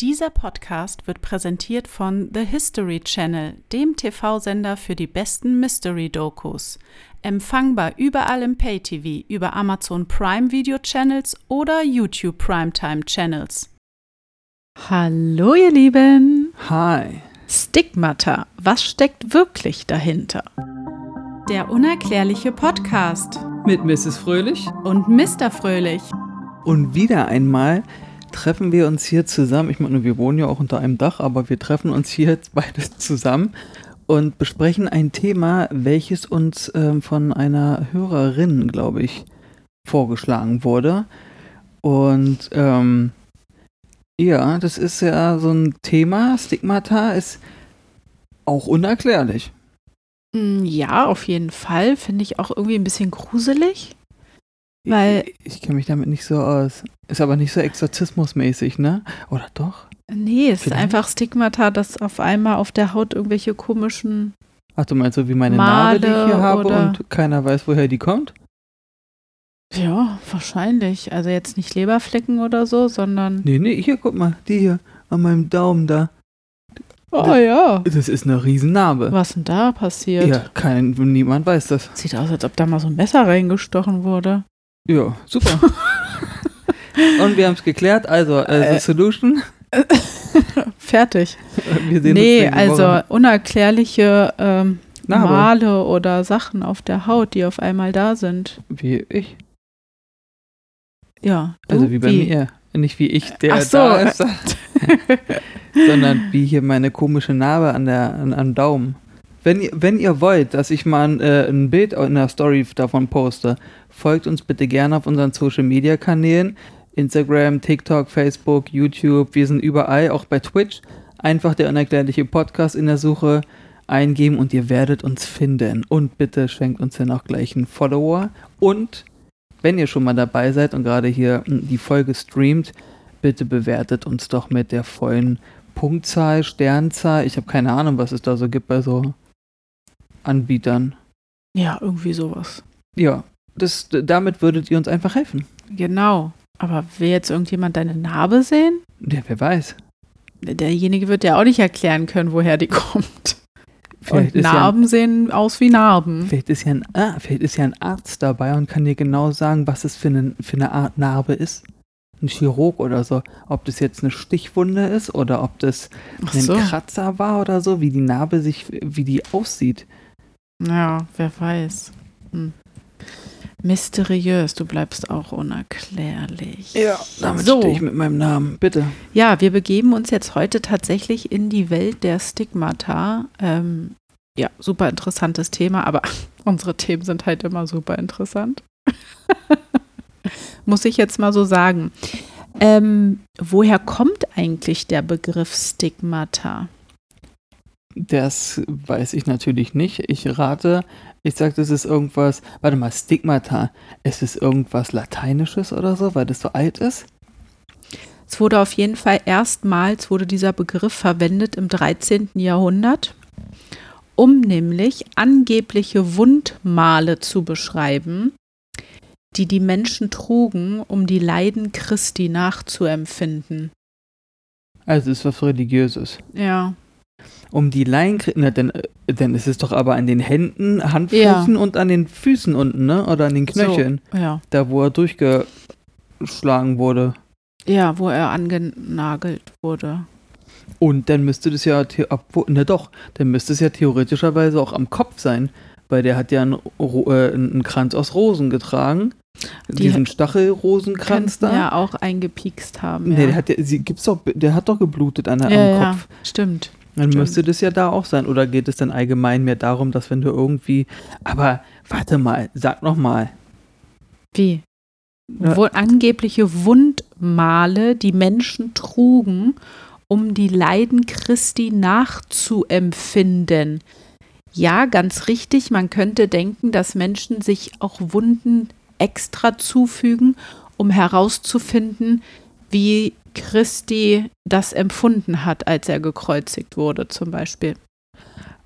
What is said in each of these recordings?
Dieser Podcast wird präsentiert von The History Channel, dem TV-Sender für die besten Mystery-Dokus. Empfangbar überall im Pay-TV, über Amazon Prime Video Channels oder YouTube Primetime Channels. Hallo, ihr Lieben! Hi! Stigmata, was steckt wirklich dahinter? Der unerklärliche Podcast Mit Mrs. Fröhlich und Mr. Fröhlich. und wieder einmal treffen wir uns hier zusammen. Ich meine, wir wohnen ja auch unter einem Dach, aber wir treffen uns hier jetzt beide zusammen und besprechen ein Thema, welches uns ähm, von einer Hörerin, glaube ich, vorgeschlagen wurde. Und ähm, ja, das ist ja so ein Thema. Stigmata ist auch unerklärlich. Mm, Ja, auf jeden Fall. Finde ich auch irgendwie ein bisschen gruselig. Weil- ich, ich kenne mich damit nicht so aus. Ist aber nicht so exorzismusmäßig, ne? Oder doch? Nee, es ist einfach Stigmata, dass auf einmal auf der Haut irgendwelche komischen. Ach, du meinst so wie meine Male Narbe, die ich hier habe und keiner weiß, woher die kommt? Ja, wahrscheinlich. Also jetzt nicht Leberflecken oder so, sondern. Nee, nee, hier, guck mal, die hier an meinem Daumen da. Oh ja. Das ist eine Riesennarbe. Was denn da passiert? Ja, kein, niemand weiß das. Sieht aus, als ob da mal so ein Messer reingestochen wurde. Ja, super. und wir haben es geklärt, also, äh, Äh. the Solution. Fertig. Wir sehen nee, also Woche. unerklärliche ähm. Male oder Sachen auf der Haut, die auf einmal da sind. Wie ich. Ja. Also wie bei mir. Nicht wie ich, der so. da ist, sondern wie hier meine komische Narbe an der, an, am Daumen. Wenn ihr, wenn ihr wollt, dass ich mal ein, äh, ein Bild in der Story davon poste, folgt uns bitte gerne auf unseren Social Media Kanälen. Instagram, TikTok, Facebook, YouTube, wir sind überall, auch bei Twitch. Einfach der unerklärliche Podcast in der Suche eingeben und ihr werdet uns finden. Und bitte schenkt uns dann auch gleich einen Follower. Und wenn ihr schon mal dabei seid und gerade hier mm, die Folge streamt, bitte bewertet uns doch mit der vollen Punktzahl, Sternzahl. Ich habe keine Ahnung, was es da so gibt bei so Anbietern. Ja, irgendwie sowas. Ja, das, damit würdet ihr uns einfach helfen. Genau. Aber will jetzt irgendjemand deine Narbe sehen? Ja, wer weiß. Derjenige wird ja auch nicht erklären können, woher die kommt. Vielleicht Und ist, ja ein, Narben sehen aus wie Narben. vielleicht, ist ja ein, ah, vielleicht ist ja ein Arzt dabei und kann dir genau sagen, was es für eine, für eine Art Narbe ist. Ein Chirurg oder so. Ob das jetzt eine Stichwunde ist oder ob das Ach ein so. Kratzer war oder so, wie die Narbe sich, wie die aussieht. Ja, wer weiß. Hm. Mysteriös, du bleibst auch unerklärlich. damit so. stehe ich mit meinem Namen. Bitte. Ja, wir begeben uns jetzt heute tatsächlich in die Welt der Stigmata. Ähm, ja, super interessantes Thema, aber unsere Themen sind halt immer super interessant. Muss ich jetzt mal so sagen. Ähm, woher kommt eigentlich der Begriff Stigmata? Das weiß ich natürlich nicht. Ich rate, ich sage, das ist irgendwas, warte mal, Stigmata. Ist es irgendwas Lateinisches oder so, weil das so alt ist? Es wurde auf jeden Fall erstmals wurde dieser Begriff verwendet im 13. Jahrhundert, um nämlich angebliche Wundmale zu beschreiben, die die Menschen trugen, um die Leiden Christi nachzuempfinden. Also es ist was Religiöses. Ja. Um die Laien, na, dann, äh, dann ist es doch aber an den Händen, Handflächen und an den Füßen unten, ne? Oder an den Knöcheln, So, ja. da wo er durchgeschlagen wurde. Ja, wo er angenagelt wurde. Und dann müsste das ja, na doch, dann müsste es ja theoretischerweise auch am Kopf sein, weil der hat ja einen, äh, einen Kranz aus Rosen getragen. Die Diesen Stachelrosenkranz da. ja auch eingepiekst haben. Nee, ja. der hat, ja, sie, gibt's doch, der hat doch geblutet an, der- ja, am ja, Kopf. stimmt. Dann müsste das ja da auch sein. Oder geht es dann allgemein mehr darum, dass wenn du irgendwie. Aber warte mal, sag noch mal. Wie? Ja. Wo angebliche Wundmale, die Menschen trugen, um die Leiden Christi nachzuempfinden. Ja, ganz richtig. Man könnte denken, dass Menschen sich auch Wunden extra zufügen, um herauszufinden, wie Christi das empfunden hat, als er gekreuzigt wurde, zum Beispiel.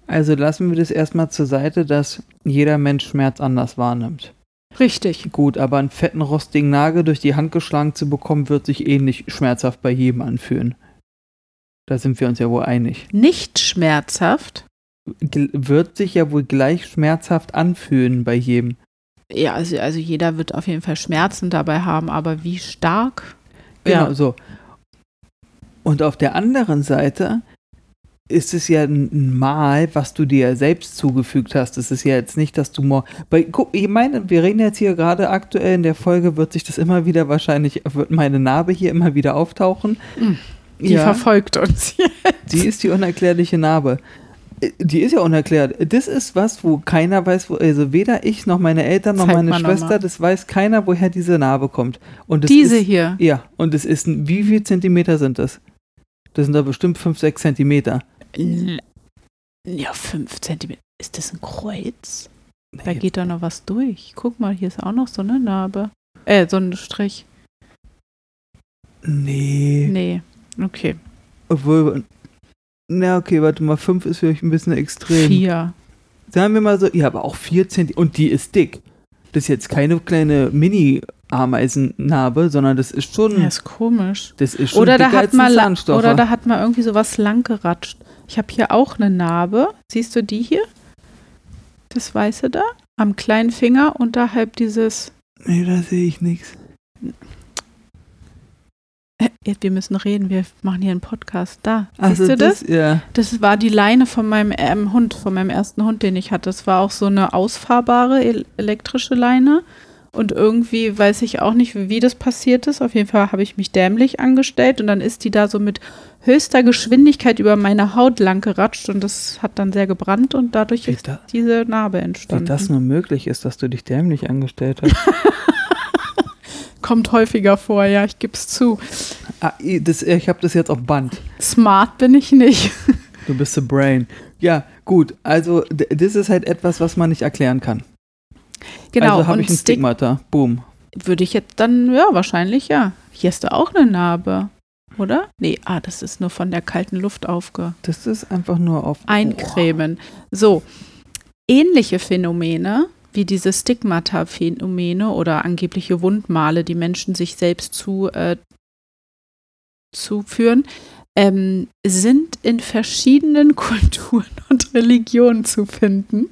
Also lassen wir das erstmal zur Seite, dass jeder Mensch Schmerz anders wahrnimmt. Richtig. Gut, aber einen fetten rostigen Nagel durch die Hand geschlagen zu bekommen, wird sich ähnlich schmerzhaft bei jedem anfühlen. Da sind wir uns ja wohl einig. Nicht schmerzhaft. Gl- Wird sich ja wohl gleich schmerzhaft anfühlen bei jedem. Ja, also, also jeder wird auf jeden Fall Schmerzen dabei haben, aber wie stark? Genau Ja. so. Und auf der anderen Seite ist es ja ein Mal, was du dir selbst zugefügt hast. Es ist ja jetzt nicht, dass du guck, ich meine, wir reden jetzt hier gerade aktuell in der Folge, wird sich das immer wieder wahrscheinlich, wird meine Narbe hier immer wieder auftauchen. Mm, Die verfolgt uns. Die ist die unerklärliche Narbe. Äh, Die ist ja unerklärt. Das ist was, wo keiner weiß, wo, also weder ich noch meine Eltern noch Zeig meine noch Schwester, mal. das weiß keiner, woher diese Narbe kommt. Und Diese ist, hier. Ja, und es ist, ein- wie viel Zentimeter sind das? Das sind da bestimmt 5, 6 Zentimeter. Ja, fünf Zentimeter. Ist das ein Kreuz? Da geht da noch was durch. Guck mal, hier ist auch noch so eine Narbe. Äh, so ein Strich. Nee. Nee. Okay. Obwohl, na okay, warte mal, 5 ist vielleicht ein bisschen extrem. Vier. Sagen wir mal so, ja, aber auch 4 Zentimeter. Und die ist dick. Das ist jetzt keine kleine Mini-Ameisennarbe, sondern das ist schon, Ja, ist komisch. das ist schon Oder da, hat Zahnstocher. oder da hat mal irgendwie so was lang geratscht. Ich habe hier auch eine Narbe. Siehst du die hier? Das Weiße da? Am kleinen Finger unterhalb dieses. Nee, da sehe ich nichts. Äh, Wir müssen reden, wir machen hier einen Podcast. Da. Also Siehst du das? Ja. Das war die Leine von meinem ähm, Hund, von meinem ersten Hund, den ich hatte. Das war auch so eine ausfahrbare el elektrische Leine. Und irgendwie weiß ich auch nicht, wie das passiert ist. Auf jeden Fall habe ich mich dämlich angestellt und dann ist die da so mit höchster Geschwindigkeit über meine Haut lang geratscht und das hat dann sehr gebrannt und dadurch Wie, ist da, diese Narbe wie entstanden. das nur möglich ist, dass du dich dämlich angestellt hast. Kommt häufiger vor, ja, ich gebe es zu. ah, das, ich habe das jetzt auf Band. Smart bin ich nicht. Du bist the brain. Ja, gut. Also, das ist halt etwas, was man nicht erklären kann. Genau, also habe ich ein Stick Stigmata. Boom. würde ich jetzt dann, ja, wahrscheinlich ja. Hier ist da auch eine Narbe, oder? Nee, ah, das ist nur von der kalten Luft aufge... Das ist einfach nur auf. eincremen. So, ähnliche Phänomene wie diese Stigmata-Phänomene oder angebliche Wundmale, die Menschen sich selbst zu, äh, zuführen, ähm, sind in verschiedenen Kulturen und Religionen zu finden.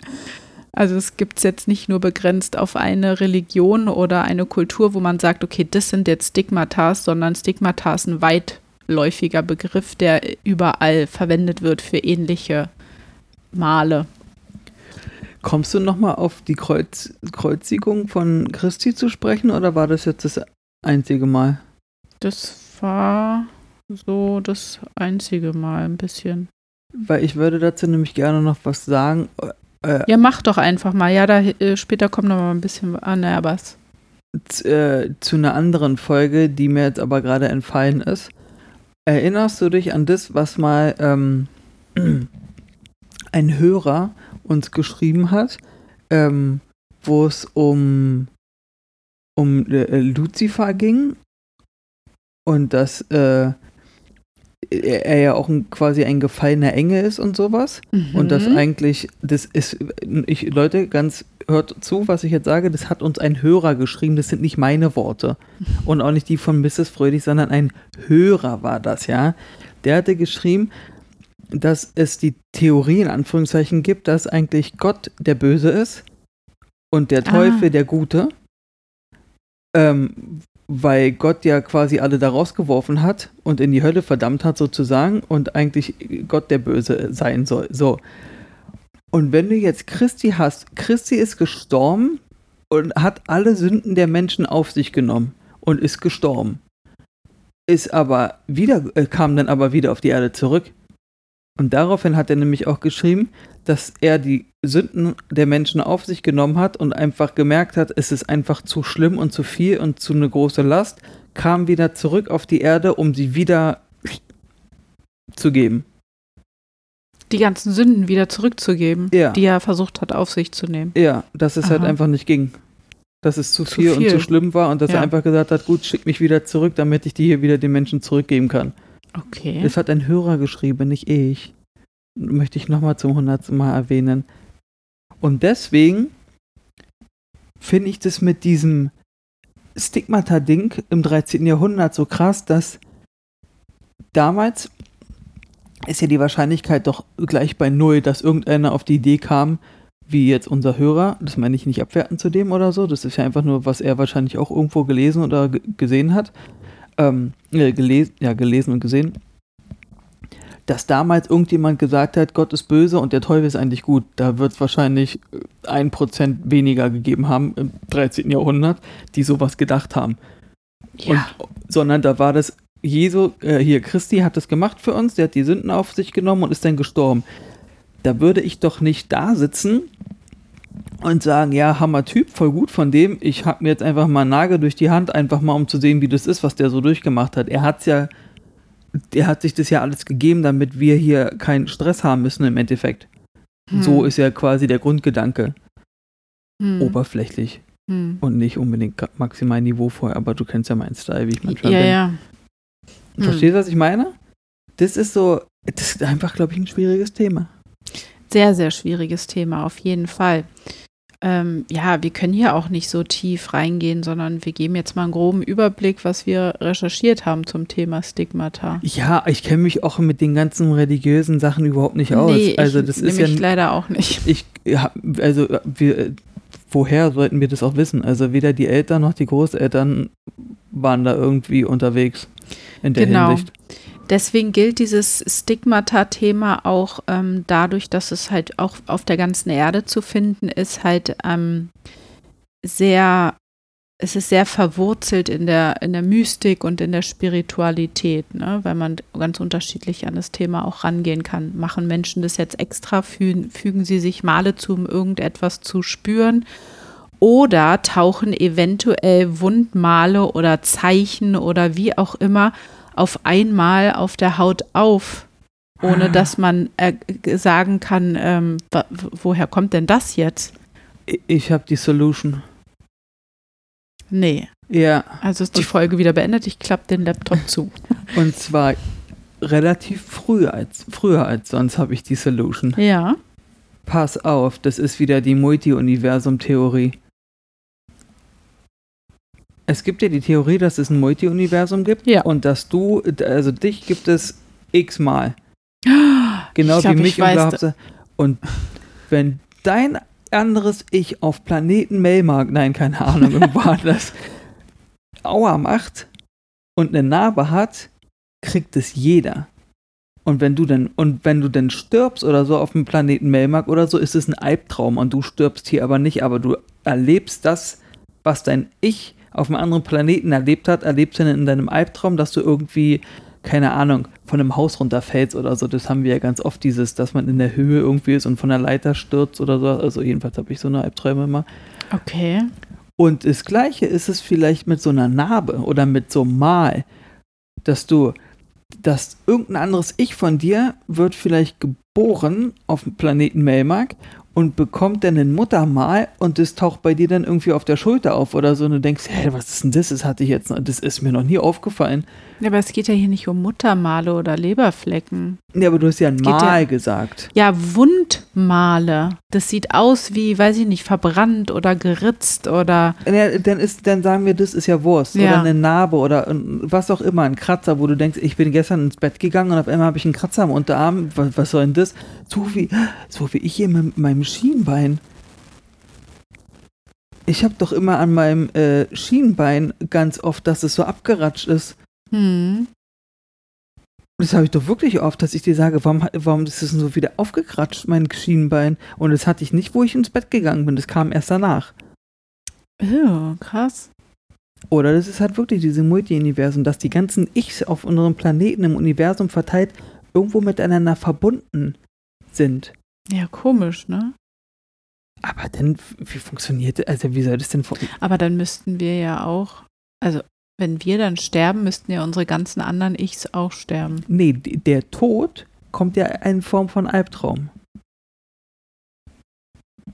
Also es gibt es jetzt nicht nur begrenzt auf eine Religion oder eine Kultur, wo man sagt, okay, das sind jetzt Stigmatas, sondern Stigmata ist ein weitläufiger Begriff, der überall verwendet wird für ähnliche Male. Kommst du nochmal auf die Kreuz, Kreuzigung von Christi zu sprechen oder war das jetzt das einzige Mal? Das war so das einzige Mal ein bisschen. Weil ich würde dazu nämlich gerne noch was sagen. Äh, Ja, mach doch einfach mal. Ja, da äh, später kommt noch mal ein bisschen an, ah, aber äh, zu einer anderen Folge, die mir jetzt aber gerade entfallen ist. Erinnerst du dich an das, was mal ähm, ein Hörer uns geschrieben hat, ähm, wo es um, um äh, Lucifer ging und dass äh, er ja auch ein, quasi ein gefallener Engel ist und sowas? Und das Mhm. eigentlich, das ist, ich, Leute, ganz hört zu, was ich jetzt sage, das hat uns ein Hörer geschrieben, das sind nicht meine Worte. Und auch nicht die von Mrs. Fröhlich, sondern ein Hörer war das, ja. Der hatte geschrieben, dass es die Theorie in Anführungszeichen gibt, dass eigentlich Gott der Böse ist und der Ah. Teufel der Gute. Ähm, weil Gott ja quasi alle da rausgeworfen hat und in die Hölle verdammt hat sozusagen und eigentlich Gott der Böse sein soll. So. Und wenn du jetzt Christi hast, Christi ist gestorben und hat alle Sünden der Menschen auf sich genommen und ist gestorben. Ist aber wieder, äh, kam dann aber wieder auf die Erde zurück. Und daraufhin hat er nämlich auch geschrieben, dass er die Sünden der Menschen auf sich genommen hat und einfach gemerkt hat, es ist einfach zu schlimm und zu viel und zu eine große Last, kam wieder zurück auf die Erde, um sie wieder zu geben. Die ganzen Sünden wieder zurückzugeben, Ja. die er versucht hat, auf sich zu nehmen. Ja, dass es halt Aha. einfach nicht ging. Dass es zu, Zu viel, und viel. zu schlimm war und dass er Ja. einfach gesagt hat, gut, schick mich wieder zurück, damit ich die hier wieder den Menschen zurückgeben kann. Okay. Das hat ein Hörer geschrieben, nicht ich. Möchte ich nochmal zum hundertsten Mal erwähnen. Und deswegen finde ich das mit diesem Stigmata-Ding im 13. Jahrhundert so krass, dass damals ist ja die Wahrscheinlichkeit doch gleich bei null, dass irgendeiner auf die Idee kam, wie jetzt unser Hörer, das meine ich nicht abwertend zu dem oder so, das ist ja einfach nur, was er wahrscheinlich auch irgendwo gelesen oder gesehen hat, ähm, äh, gelesen, ja, gelesen und gesehen, dass damals irgendjemand gesagt hat, Gott ist böse und der Teufel ist eigentlich gut. Da wird es wahrscheinlich ein Prozent weniger gegeben haben im 13. Jahrhundert, die sowas gedacht haben. Ja. Und, sondern da war das, Jesu, äh, hier, Christi hat das gemacht für uns, der hat die Sünden auf sich genommen und ist dann gestorben. Da würde ich doch nicht da sitzen und sagen, ja, Hammer Typ, voll gut von dem. Ich habe mir jetzt einfach mal einen Nagel durch die Hand, einfach mal um zu sehen, wie das ist, was der so durchgemacht hat. Er hat's ja, der hat sich das ja alles gegeben, damit wir hier keinen Stress haben müssen im Endeffekt. Hm. So ist ja quasi der Grundgedanke. Hm. Oberflächlich. Hm. Und nicht unbedingt maximal niveauvoll, aber du kennst ja meinen Style, wie ich manchmal ja, bin. Ja. Verstehst du, was ich meine? Das ist so, das ist einfach, glaube ich, ein schwieriges Thema. Sehr, sehr schwieriges Thema, auf jeden Fall. Ähm, ja, wir können hier auch nicht so tief reingehen, sondern wir geben jetzt mal einen groben Überblick, was wir recherchiert haben zum Thema Stigmata. Ja, ich kenne mich auch mit den ganzen religiösen Sachen überhaupt nicht aus. Nee, also das ist ja leider auch nicht. Ich ja, also wir woher sollten wir das auch wissen? Also weder die Eltern noch die Großeltern waren da irgendwie unterwegs in der genau. Hinsicht. Deswegen gilt dieses Stigmata-Thema auch ähm, dadurch, dass es halt auch auf der ganzen Erde zu finden ist, halt ähm, sehr, es ist sehr verwurzelt in der, in der Mystik und in der Spiritualität, ne? weil man ganz unterschiedlich an das Thema auch rangehen kann. Machen Menschen das jetzt extra, fügen, fügen sie sich Male zu, um irgendetwas zu spüren? Oder tauchen eventuell Wundmale oder Zeichen oder wie auch immer auf einmal auf der Haut auf, ohne ah. dass man äh, sagen kann, ähm, woher kommt denn das jetzt? Ich habe die Solution. Nee. Ja. Also ist die Folge wieder beendet. Ich klappe den Laptop zu. Und zwar relativ früh als, früher als sonst habe ich die Solution. Ja. Pass auf, das ist wieder die Multi-Universum-Theorie. Es gibt ja die Theorie, dass es ein Multi-Universum gibt ja. und dass du, also dich gibt es x-mal. Genau glaub, wie mich und. Und wenn dein anderes Ich auf Planeten Melmark, nein, keine Ahnung, irgendwo das Aua macht und eine Narbe hat, kriegt es jeder. Und wenn du dann, und wenn du dann stirbst oder so auf dem Planeten Melmark oder so, ist es ein Albtraum und du stirbst hier aber nicht, aber du erlebst das, was dein Ich auf einem anderen Planeten erlebt hat, erlebst du in deinem Albtraum, dass du irgendwie, keine Ahnung, von einem Haus runterfällst oder so. Das haben wir ja ganz oft, dieses, dass man in der Höhe irgendwie ist und von der Leiter stürzt oder so. Also jedenfalls habe ich so eine Albträume immer. Okay. Und das Gleiche ist es vielleicht mit so einer Narbe oder mit so einem Mal, dass du, dass irgendein anderes Ich von dir wird vielleicht geboren auf dem Planeten Melmark und bekommt dann ein Muttermal und das taucht bei dir dann irgendwie auf der Schulter auf oder so und du denkst, hey, was ist denn das? Das hatte ich jetzt, noch, das ist mir noch nie aufgefallen. Ja, aber es geht ja hier nicht um Muttermale oder Leberflecken. Ja, aber du hast ja ein Mal ja, gesagt. Ja, Wundmale. Das sieht aus wie, weiß ich nicht, verbrannt oder geritzt oder. Ja, dann ist, dann sagen wir, das ist ja Wurst ja. oder eine Narbe oder was auch immer, ein Kratzer, wo du denkst, ich bin gestern ins Bett gegangen und auf einmal habe ich einen Kratzer am Unterarm. Was, was soll denn das? So wie, so wie ich hier mit meinem Schienbein. Ich habe doch immer an meinem äh, Schienbein ganz oft, dass es so abgeratscht ist. Hm. Das habe ich doch wirklich oft, dass ich dir sage, warum, warum ist es so wieder aufgekratscht, mein Schienbein? Und das hatte ich nicht, wo ich ins Bett gegangen bin. Das kam erst danach. Ja, krass. Oder das ist halt wirklich diese Multi-Universum, dass die ganzen Ichs auf unserem Planeten im Universum verteilt irgendwo miteinander verbunden sind. Ja, komisch, ne? Aber dann, wie funktioniert das? Also, wie soll das denn funktionieren? Aber dann müssten wir ja auch, also wenn wir dann sterben, müssten ja unsere ganzen anderen Ichs auch sterben. Nee, der Tod kommt ja in Form von Albtraum.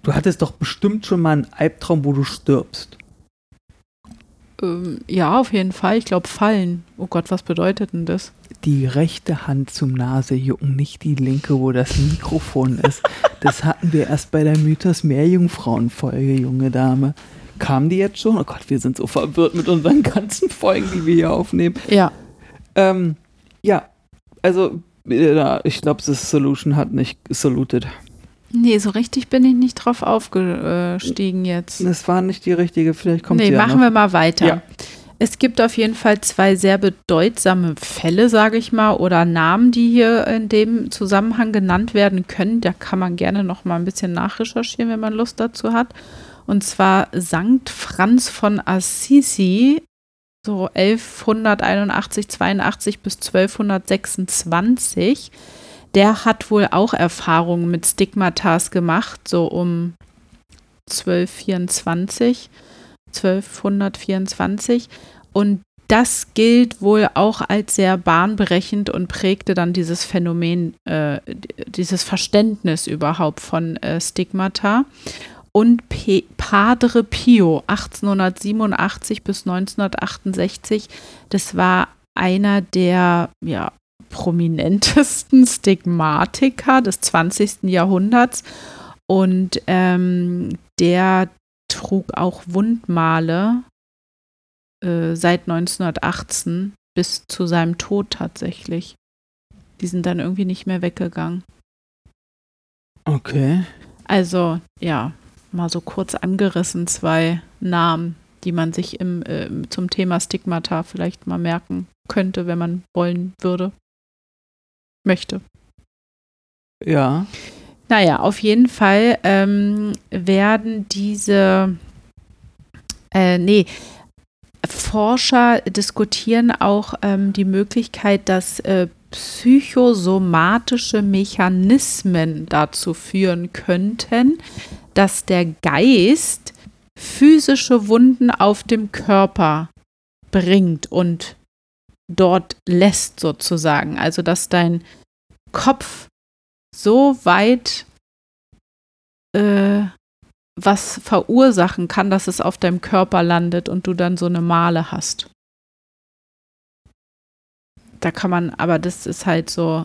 Du hattest doch bestimmt schon mal einen Albtraum, wo du stirbst. Ähm, ja, auf jeden Fall. Ich glaube, fallen. Oh Gott, was bedeutet denn das? Die rechte Hand zum Nasejucken, nicht die linke, wo das Mikrofon ist. Das hatten wir erst bei der Mythos Meerjungfrauen-Folge, junge Dame. Kamen die jetzt schon? Oh Gott, wir sind so verwirrt mit unseren ganzen Folgen, die wir hier aufnehmen. Ja. Ähm, ja, also Ja, ich glaube, das Solution hat nicht saluted. Nee, so richtig bin ich nicht drauf aufgestiegen jetzt. Das war nicht die richtige, vielleicht kommt Nee, ja machen noch. wir mal weiter. Ja. Es gibt auf jeden Fall zwei sehr bedeutsame Fälle, sage ich mal, oder Namen, die hier in dem Zusammenhang genannt werden können. Da kann man gerne noch mal ein bisschen nachrecherchieren, wenn man Lust dazu hat. Und zwar Sankt Franz von Assisi, so 1181, 82 bis 1226. Der hat wohl auch Erfahrungen mit Stigmatas gemacht, so um 1224. 1224 und das gilt wohl auch als sehr bahnbrechend und prägte dann dieses Phänomen, äh, dieses Verständnis überhaupt von äh, Stigmata. Und P Padre Pio 1887 bis 1968, das war einer der ja, prominentesten Stigmatiker des 20. Jahrhunderts und ähm, der trug auch Wundmale äh, seit 1918 bis zu seinem Tod tatsächlich. Die sind dann irgendwie nicht mehr weggegangen. Okay. Also ja, mal so kurz angerissen zwei Namen, die man sich im, äh, zum Thema Stigmata vielleicht mal merken könnte, wenn man wollen würde. Möchte. Ja. Naja, auf jeden Fall ähm, werden diese, äh, nee, Forscher diskutieren auch ähm, die Möglichkeit, dass äh, psychosomatische Mechanismen dazu führen könnten, dass der Geist physische Wunden auf dem Körper bringt und dort lässt sozusagen. Also dass dein Kopf so weit äh, was verursachen kann, dass es auf deinem Körper landet und du dann so eine Male hast. Da kann man, aber das ist halt so,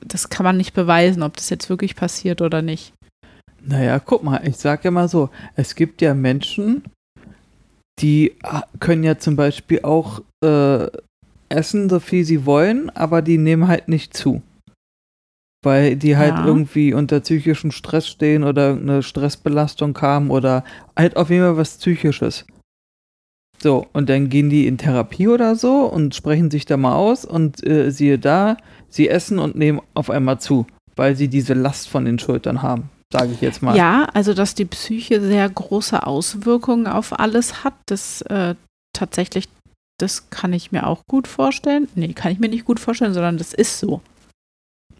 das kann man nicht beweisen, ob das jetzt wirklich passiert oder nicht. Naja, guck mal, ich sag ja mal so, es gibt ja Menschen, die ah, können ja zum Beispiel auch äh, essen, so viel sie wollen, aber die nehmen halt nicht zu. Weil die halt Ja. irgendwie unter psychischem Stress stehen oder eine Stressbelastung haben oder halt auf jeden Fall was Psychisches. So, und dann gehen die in Therapie oder so und sprechen sich da mal aus und äh, siehe da, sie essen und nehmen auf einmal zu, weil sie diese Last von den Schultern haben, sage ich jetzt mal. Ja, also dass die Psyche sehr große Auswirkungen auf alles hat, das äh, tatsächlich, das kann ich mir auch gut vorstellen. Nee, kann ich mir nicht gut vorstellen, sondern das ist so.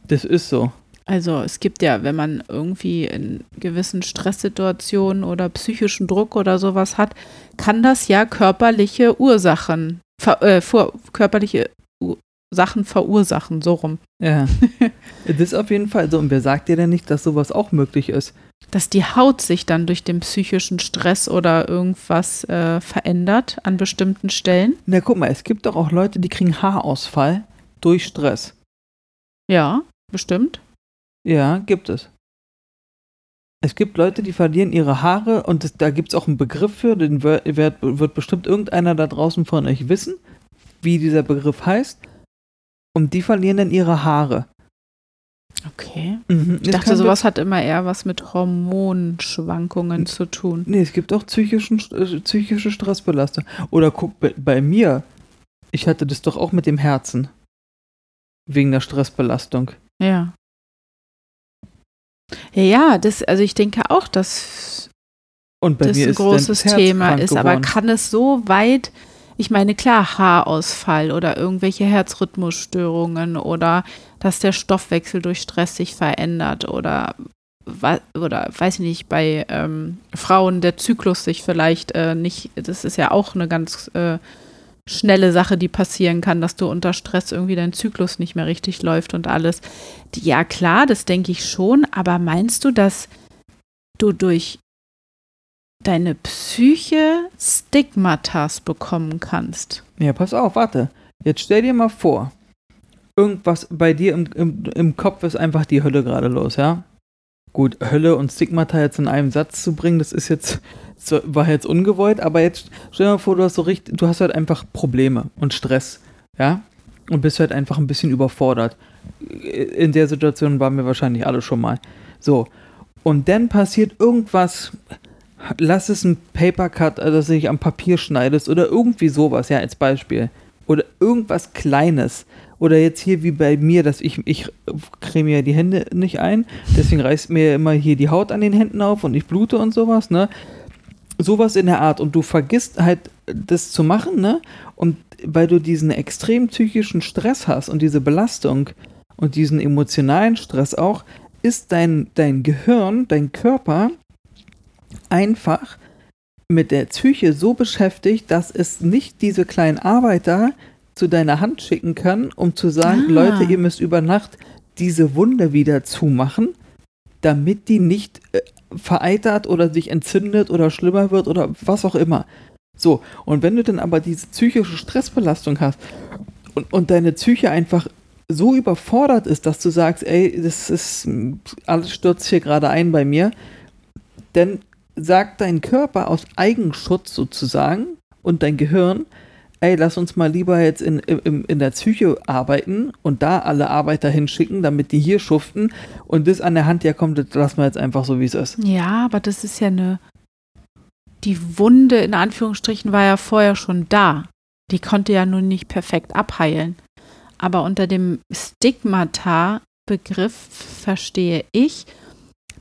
Das ist so. Also es gibt ja, wenn man irgendwie in gewissen Stresssituationen oder psychischen Druck oder sowas hat, kann das ja körperliche Ursachen, ver, äh, vor, körperliche U Sachen verursachen, so rum. Ja. das ist auf jeden Fall so. Und wer sagt dir denn nicht, dass sowas auch möglich ist? Dass die Haut sich dann durch den psychischen Stress oder irgendwas äh, verändert an bestimmten Stellen. Na, guck mal, es gibt doch auch Leute, die kriegen Haarausfall durch Stress. Ja, bestimmt. Ja, gibt es. Es gibt Leute, die verlieren ihre Haare und da gibt es auch einen Begriff für, den wird, wird, bestimmt irgendeiner da draußen von euch wissen, wie dieser Begriff heißt. Und die verlieren dann ihre Haare. Okay. Mhm. Ich dachte, sowas hat immer eher was mit Hormonschwankungen zu tun. Nee, es gibt auch psychischen, äh, psychische Stressbelastung. Oder guck, bei, bei mir, ich hatte das doch auch mit dem Herzen. Wegen der Stressbelastung. Ja. Ja, das, also ich denke auch, dass das ein großes Thema ist. Aber geworden. kann es so weit, ich meine, klar, Haarausfall oder irgendwelche Herzrhythmusstörungen oder dass der Stoffwechsel durch Stress sich verändert oder oder weiß ich nicht, bei ähm, Frauen der Zyklus sich vielleicht äh, nicht, das ist ja auch eine ganz äh, schnelle Sache, die passieren kann, dass du unter Stress irgendwie dein Zyklus nicht mehr richtig läuft und alles. Ja, klar, das denke ich schon, aber meinst du, dass du durch deine Psyche Stigmatas bekommen kannst? Ja, pass auf, warte. Jetzt stell dir mal vor, irgendwas bei dir im, im, im Kopf ist einfach die Hölle gerade los, ja? Gut, Hölle und Stigmata jetzt in einem Satz zu bringen, das ist jetzt, so, war jetzt ungewollt, aber jetzt stell dir mal vor, du hast so richtig, du hast halt einfach Probleme und Stress, ja? und bist halt einfach ein bisschen überfordert. In der Situation waren wir wahrscheinlich alle schon mal. So. Und dann passiert irgendwas, lass es ein Papercut, also dass du dich am Papier schneidest oder irgendwie sowas, ja, als Beispiel. Oder irgendwas Kleines. Oder jetzt hier wie bei mir, dass ich, ich creme ja die Hände nicht ein, deswegen reißt mir immer hier die Haut an den Händen auf und ich blute und sowas, ne? Sowas in der Art. Und du vergisst halt das zu machen, ne? Und weil du diesen extrem psychischen Stress hast und diese Belastung und diesen emotionalen Stress auch, ist dein, dein Gehirn, dein Körper einfach mit der Psyche so beschäftigt, dass es nicht diese kleinen Arbeiter zu deiner Hand schicken kann, um zu sagen, ah. Leute, ihr müsst über Nacht diese Wunde wieder zumachen, damit die nicht äh, vereitert oder sich entzündet oder schlimmer wird oder was auch immer. So, und wenn du dann aber diese psychische Stressbelastung hast und, und deine Psyche einfach so überfordert ist, dass du sagst, ey, das ist, alles stürzt hier gerade ein bei mir, dann sagt dein Körper aus Eigenschutz sozusagen und dein Gehirn, ey, lass uns mal lieber jetzt in, in, in der Psyche arbeiten und da alle Arbeiter hinschicken, damit die hier schuften und das an der Hand ja kommt, das lassen wir jetzt einfach so, wie es ist. Ja, aber das ist ja eine, die Wunde in Anführungsstrichen war ja vorher schon da. Die konnte ja nun nicht perfekt abheilen. Aber unter dem Stigmata-Begriff verstehe ich,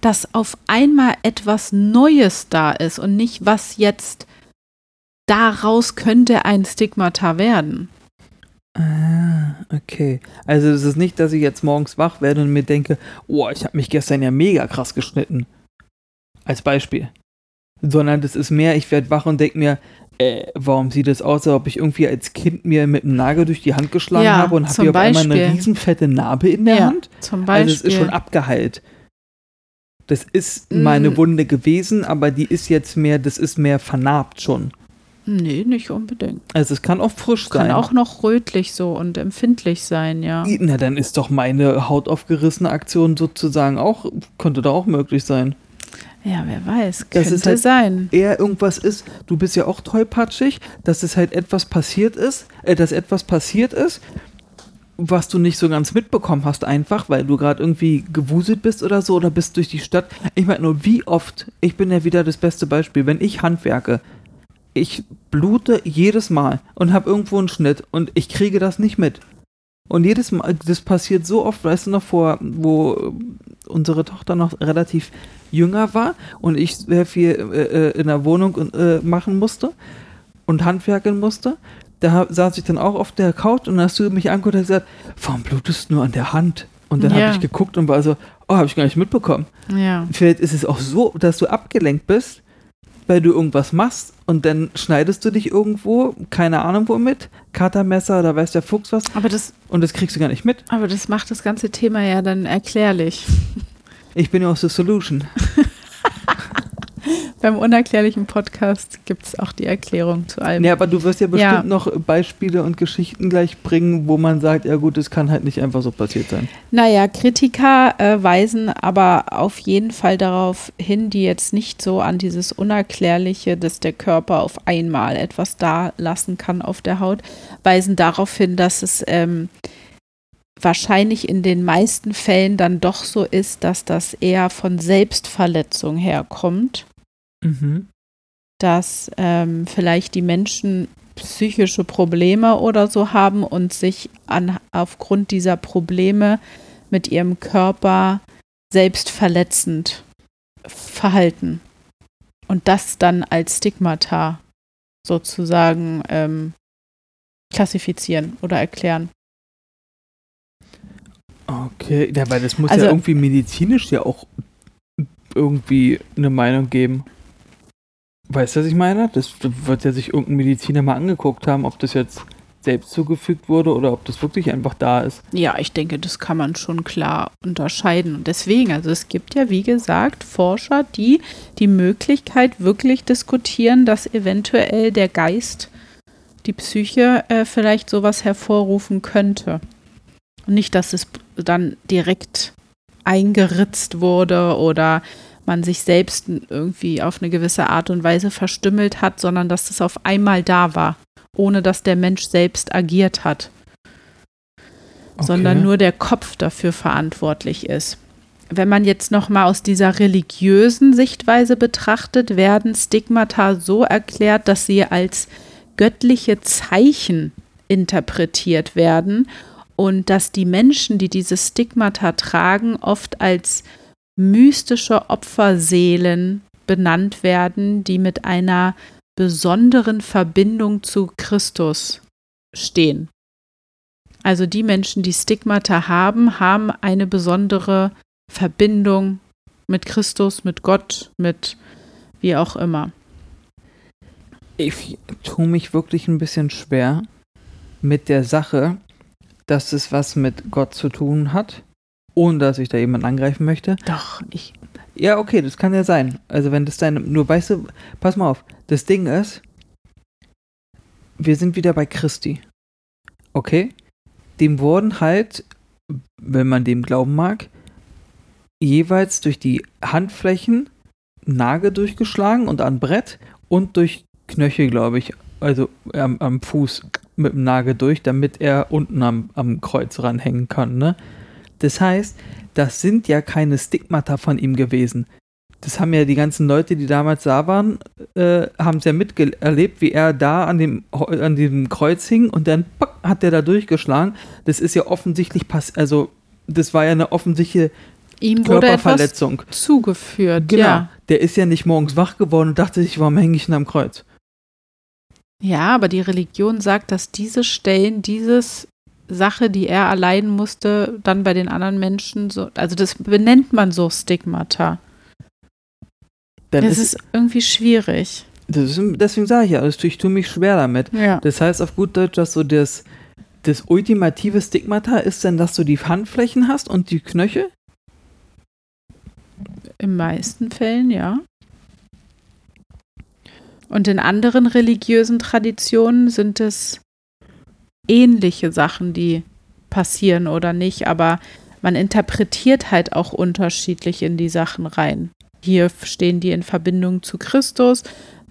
dass auf einmal etwas Neues da ist und nicht, was jetzt daraus könnte ein Stigmata werden. Ah, okay. Also es ist nicht, dass ich jetzt morgens wach werde und mir denke, oh, ich habe mich gestern ja mega krass geschnitten. Als Beispiel. Sondern das ist mehr, ich werde wach und denke mir, äh, warum sieht es aus, als ob ich irgendwie als Kind mir mit einem Nagel durch die Hand geschlagen ja, habe und habe hier auf einmal eine riesenfette Narbe in der ja, Hand? Zum Beispiel. Also es ist schon abgeheilt. Das ist mm. meine Wunde gewesen, aber die ist jetzt mehr, das ist mehr vernarbt schon. Nee, nicht unbedingt. Also es kann auch frisch kann sein. Kann auch noch rötlich so und empfindlich sein, ja. Na, dann ist doch meine hautaufgerissene Aktion sozusagen auch, könnte da auch möglich sein. Ja, wer weiß, könnte dass es halt sein. Eher irgendwas ist, du bist ja auch tollpatschig, dass es halt etwas passiert ist, äh, dass etwas passiert ist, was du nicht so ganz mitbekommen hast, einfach, weil du gerade irgendwie gewuselt bist oder so oder bist durch die Stadt. Ich meine nur, wie oft, ich bin ja wieder das beste Beispiel, wenn ich handwerke, ich blute jedes Mal und habe irgendwo einen Schnitt und ich kriege das nicht mit. Und jedes Mal, das passiert so oft, weißt du noch, vor, wo unsere Tochter noch relativ jünger war und ich sehr viel äh, äh in der Wohnung äh, machen musste und handwerken musste. Da saß ich dann auch auf der Couch und hast du mich angeguckt und gesagt, warum blutest du nur an der Hand? Und dann ja. habe ich geguckt und war so, oh, habe ich gar nicht mitbekommen. Ja. Vielleicht ist es auch so, dass du abgelenkt bist weil du irgendwas machst und dann schneidest du dich irgendwo, keine Ahnung womit, Katermesser oder weiß der Fuchs was. Aber das, und das kriegst du gar nicht mit. Aber das macht das ganze Thema ja dann erklärlich. Ich bin ja auch the solution. Beim unerklärlichen Podcast gibt es auch die Erklärung zu allem. Ja, aber du wirst ja bestimmt ja. noch Beispiele und Geschichten gleich bringen, wo man sagt, ja gut, es kann halt nicht einfach so passiert sein. Naja, Kritiker äh, weisen aber auf jeden Fall darauf hin, die jetzt nicht so an dieses Unerklärliche, dass der Körper auf einmal etwas da lassen kann auf der Haut, weisen darauf hin, dass es ähm, wahrscheinlich in den meisten Fällen dann doch so ist, dass das eher von Selbstverletzung herkommt Mhm. Dass ähm, vielleicht die Menschen psychische Probleme oder so haben und sich an, aufgrund dieser Probleme mit ihrem Körper selbst verletzend verhalten. Und das dann als Stigmata sozusagen ähm, klassifizieren oder erklären. Okay, ja, weil das muss also, ja irgendwie medizinisch ja auch irgendwie eine Meinung geben. Weißt du, was ich meine? Das wird ja sich irgendein Mediziner mal angeguckt haben, ob das jetzt selbst zugefügt wurde oder ob das wirklich einfach da ist. Ja, ich denke, das kann man schon klar unterscheiden. Und deswegen, also es gibt ja, wie gesagt, Forscher, die die Möglichkeit wirklich diskutieren, dass eventuell der Geist, die Psyche äh, vielleicht sowas hervorrufen könnte. Und nicht, dass es dann direkt eingeritzt wurde oder man sich selbst irgendwie auf eine gewisse Art und Weise verstümmelt hat, sondern dass das auf einmal da war, ohne dass der Mensch selbst agiert hat. sondern nur der Kopf dafür verantwortlich ist. Wenn man jetzt noch mal aus dieser religiösen Sichtweise betrachtet, werden Stigmata so erklärt, dass sie als göttliche Zeichen interpretiert werden und dass die Menschen, die diese Stigmata tragen, oft als mystische Opferseelen benannt werden, die mit einer besonderen Verbindung zu Christus stehen. Also die Menschen, die Stigmata haben, haben eine besondere Verbindung mit Christus, mit Gott, mit wie auch immer. Ich tue mich wirklich ein bisschen schwer mit der Sache, dass es was mit Gott zu tun hat, ohne dass ich da jemand angreifen möchte. Doch, ich. Ja, okay, das kann ja sein. Also wenn das deine. Nur weißt du, pass mal auf. Das Ding ist, wir sind wieder bei Christi. Okay? Dem wurden halt, wenn man dem glauben mag, jeweils durch die Handflächen Nagel durchgeschlagen und an Brett und durch Knöchel, glaube ich, also am, am, Fuß mit dem Nagel durch, damit er unten am, am Kreuz ranhängen kann. Ne? Das heißt, das sind ja keine Stigmata von ihm gewesen. Das haben ja die ganzen Leute, die damals da waren, äh, haben es ja miterlebt, wie er da an dem, an diesem Kreuz hing und dann pack, hat er da durchgeschlagen. Das ist ja offensichtlich passiert, also das war ja eine offensichtliche Ihm wurde Körperverletzung. zugeführt. Genau. Ja. Der ist ja nicht morgens wach geworden und dachte sich, warum hänge ich denn am Kreuz? Ja, aber die Religion sagt, dass diese Stellen, dieses Sache, die er erleiden musste, dann bei den anderen Menschen so, also das benennt man so Stigmata. Dann das ist, ist, irgendwie schwierig. Ist, deswegen sage ich ja, also ich tue mich schwer damit. Ja. Das heißt auf gut Deutsch, dass so das, das ultimative Stigmata ist dann, dass du die Handflächen hast und die Knöchel? In meisten Fällen, ja. Und in anderen religiösen Traditionen sind es ähnliche Sachen, die passieren oder nicht, aber man interpretiert halt auch unterschiedlich in die Sachen rein. Hier stehen die in Verbindung zu Christus,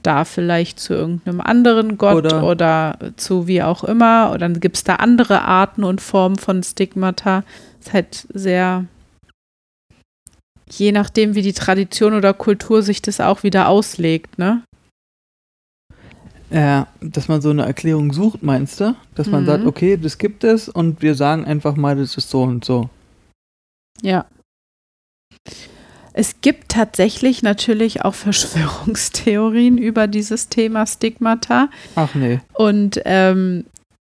da vielleicht zu irgendeinem anderen Gott oder, oder zu wie auch immer. Und dann gibt es da andere Arten und Formen von Stigmata. Ist halt sehr, je nachdem, wie die Tradition oder Kultur sich das auch wieder auslegt, ne? Ja, dass man so eine Erklärung sucht, meinst du? Dass man mhm. sagt, okay, das gibt es und wir sagen einfach mal, das ist so und so. Ja. Es gibt tatsächlich natürlich auch Verschwörungstheorien über dieses Thema Stigmata. Ach nee. Und ähm,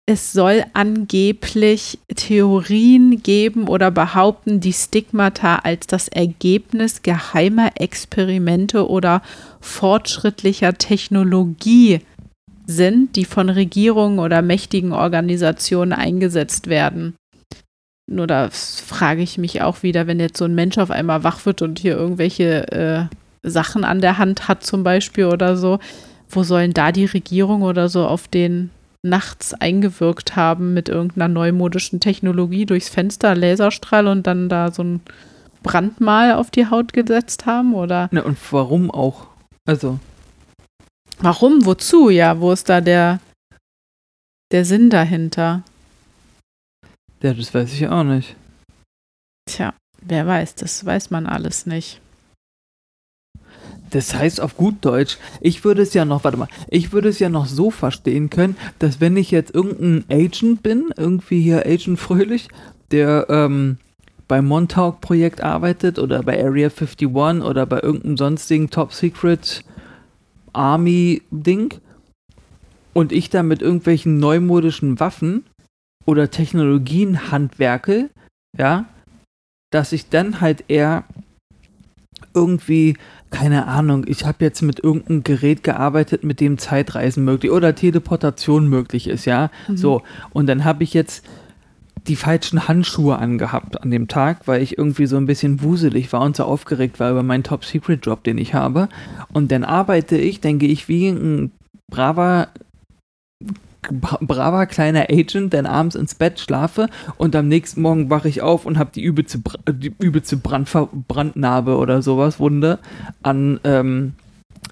es soll angeblich Theorien geben oder behaupten, die Stigmata als das Ergebnis geheimer Experimente oder fortschrittlicher Technologie sind, die von Regierungen oder mächtigen Organisationen eingesetzt werden. Nur da frage ich mich auch wieder, wenn jetzt so ein Mensch auf einmal wach wird und hier irgendwelche äh, Sachen an der Hand hat zum Beispiel oder so, wo sollen da die Regierung oder so auf den nachts eingewirkt haben mit irgendeiner neumodischen Technologie durchs Fenster, Laserstrahl und dann da so ein Brandmal auf die Haut gesetzt haben, oder? Na, und warum auch? Also. Warum? Wozu? Ja, wo ist da der, der Sinn dahinter? Ja, das weiß ich auch nicht. Tja, wer weiß, das weiß man alles nicht. Das heißt auf gut Deutsch, ich würde es ja noch, warte mal, ich würde es ja noch so verstehen können, dass wenn ich jetzt irgendein Agent bin, irgendwie hier Agent Fröhlich, der ähm, beim Montauk-Projekt arbeitet oder bei Area 51 oder bei irgendeinem sonstigen Top Secret Army-Ding und ich da mit irgendwelchen neumodischen Waffen oder Technologien handwerke, ja, dass ich dann halt eher irgendwie, keine Ahnung, ich habe jetzt mit irgendeinem Gerät gearbeitet, mit dem Zeitreisen möglich oder Teleportation möglich ist, ja, mhm. so. Und dann habe ich jetzt die falschen Handschuhe angehabt an dem Tag, weil ich irgendwie so ein bisschen wuselig war und so aufgeregt war über meinen Top-Secret-Job, den ich habe. Und dann arbeite ich, denke ich, wie ein braver braver kleiner Agent, der abends ins Bett schlafe und am nächsten Morgen wache ich auf und habe die übelste, die übelste Brand, Brandnarbe oder sowas, Wunde, an, ähm,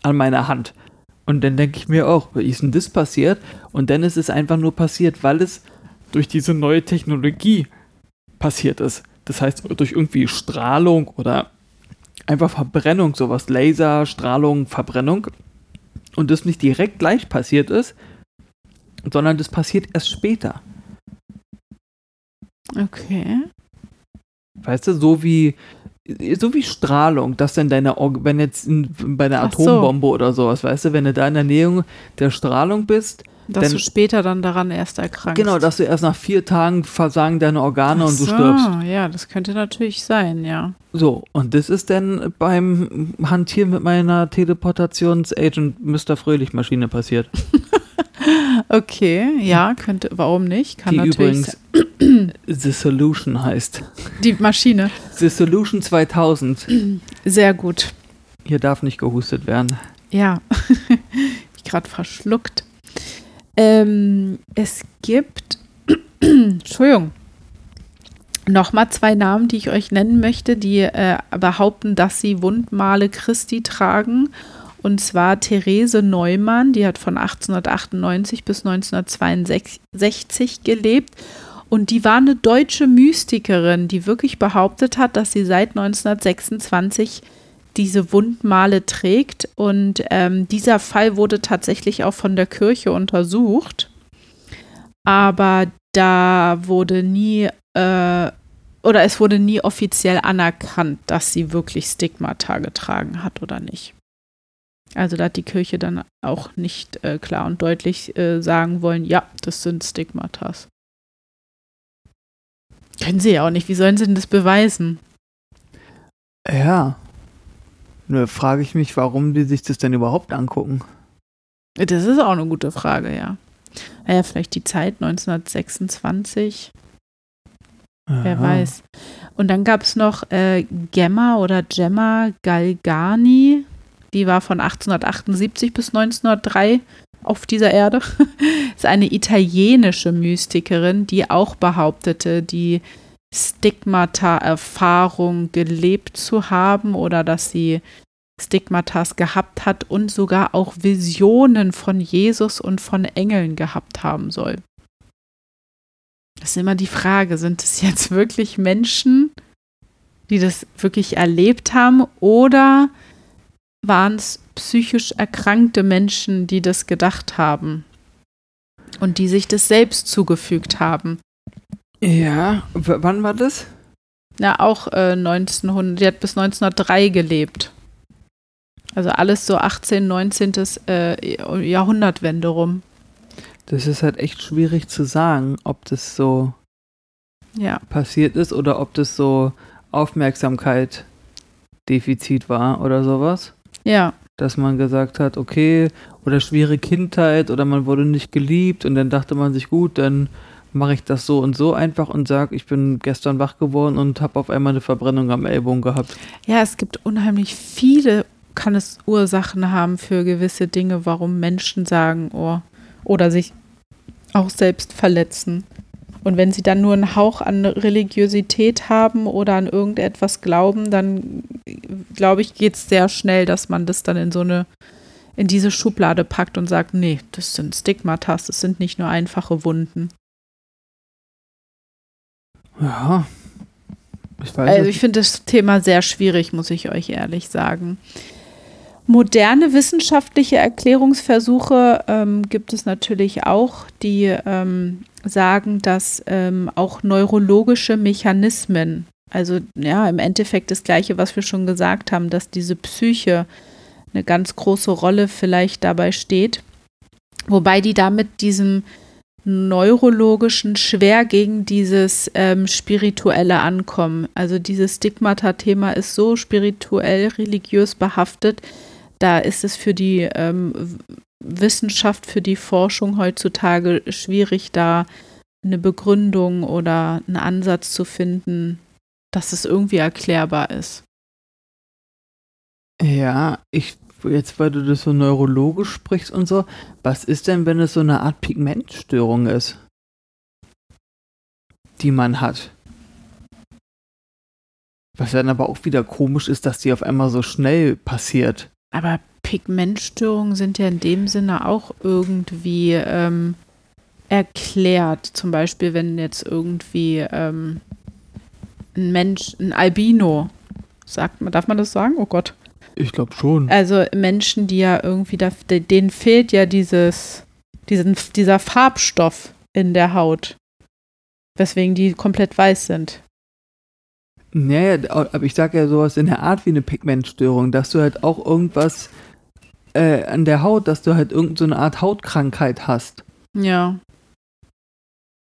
an meiner Hand. Und dann denke ich mir auch, wie ist denn das passiert? Und dann ist es einfach nur passiert, weil es durch diese neue Technologie passiert ist. Das heißt, durch irgendwie Strahlung oder einfach Verbrennung, sowas, Laser, Strahlung, Verbrennung. Und das nicht direkt gleich passiert ist, sondern das passiert erst später. Okay. Weißt du, so wie so wie Strahlung, dass dann deine, Org wenn jetzt in, bei einer Ach so. Atombombe oder sowas, weißt du, wenn du da in der Nähe der Strahlung bist, Dass Dann- du später dann daran erst erkrankst. genau, dass du erst nach vier Tagen versagen deine Organe Ach und du so, stirbst. Ja, das könnte natürlich sein, ja. So, und das ist dann beim Hantieren mit meiner Teleportations-Agent Mr. Fröhlich-Maschine passiert. Okay, ja, könnte, warum nicht? Kann die natürlich übrigens The Solution heißt. die Maschine. The Solution 2000. Sehr gut. Hier darf nicht gehustet werden. Ja, ich gerade verschluckt. Ähm, es gibt, Entschuldigung, nochmal zwei Namen, die ich euch nennen möchte, die äh, behaupten, dass sie Wundmale Christi tragen. Und zwar Therese Neumann, die hat von 1898 bis 1962 gelebt. Und die war eine deutsche Mystikerin, die wirklich behauptet hat, dass sie seit 1926 diese Wundmale trägt. Und ähm, dieser Fall wurde tatsächlich auch von der Kirche untersucht. Aber da wurde nie, äh, oder es wurde nie offiziell anerkannt, dass sie wirklich Stigmata getragen hat oder nicht. Also da hat die Kirche dann auch nicht äh, klar und deutlich äh, sagen wollen, ja, das sind Stigmatas. Können sie ja auch nicht. Wie sollen sie denn das beweisen? Ja. Nur frage ich mich, warum die sich das denn überhaupt angucken. Das ist auch eine gute Frage, ja. Naja, vielleicht die Zeit 1926, wer Aha. weiß. Und dann gab es noch äh, Gemma oder Gemma Galgani, die war von 1878 bis 1903 auf dieser Erde. ist eine italienische Mystikerin, die auch behauptete, die Stigmata-Erfahrung gelebt zu haben oder dass sie Stigmatas gehabt hat und sogar auch Visionen von Jesus und von Engeln gehabt haben soll. Das ist immer die Frage, sind es jetzt wirklich Menschen, die das wirklich erlebt haben oder waren es psychisch erkrankte Menschen, die das gedacht haben und die sich das selbst zugefügt haben? Ja, w wann war das? Ja, auch äh, 1900, die hat bis 1903 gelebt. Also alles so 18., 19. Äh, Jahrhundertwende rum. Das ist halt echt schwierig zu sagen, ob das so Ja, passiert ist oder ob das so Aufmerksamkeit Defizit war oder sowas. ja, Dass man gesagt hat, okay, oder schwere Kindheit oder man wurde nicht geliebt und dann dachte man sich, gut, dann mache ich das so und so einfach und sag, ich bin gestern wach geworden und habe auf einmal eine Verbrennung am Ellbogen gehabt. ja, es gibt unheimlich viele, kann es Ursachen haben für gewisse Dinge, warum Menschen sagen, oh, oder sich auch selbst verletzen. Und wenn sie dann nur einen Hauch an Religiosität haben oder an irgendetwas glauben, dann glaube ich, geht es sehr schnell, dass man das dann in so eine, in diese Schublade packt und sagt, nee, das sind Stigmatas, das sind nicht nur einfache Wunden. Ja. Ich weiß Also ich finde das Thema sehr schwierig, muss ich euch ehrlich sagen. Moderne wissenschaftliche Erklärungsversuche ähm, gibt es natürlich auch, die ähm, sagen, dass ähm, auch neurologische Mechanismen, also ja, im Endeffekt das Gleiche, was wir schon gesagt haben, dass diese Psyche eine ganz große Rolle vielleicht dabei steht, wobei die damit diesem neurologischen schwer gegen dieses ähm, spirituelle ankommen. Also dieses Stigmata-Thema ist so spirituell, religiös behaftet. Da ist es für die ähm, Wissenschaft, für die Forschung heutzutage schwierig, da eine Begründung oder einen Ansatz zu finden, dass es irgendwie erklärbar ist. Ja, ich, jetzt weil du das so neurologisch sprichst und so, was ist denn, wenn es so eine Art Pigmentstörung ist, die man hat? Was dann aber auch wieder komisch ist, dass die auf einmal so schnell passiert. Aber Pigmentstörungen sind ja in dem Sinne auch irgendwie ähm, erklärt. Zum Beispiel, wenn jetzt irgendwie, ähm, ein Mensch, ein Albino, sagt man, darf man das sagen? Oh Gott. Ich glaube schon. Also Menschen, die ja irgendwie, da, denen fehlt ja dieses, diesen, dieser Farbstoff in der Haut. Weswegen die komplett weiß sind. Naja, aber ich sage ja sowas in der Art wie eine Pigmentstörung, dass du halt auch irgendwas äh, an der Haut, dass du halt irgendeine so Art Hautkrankheit hast. Ja.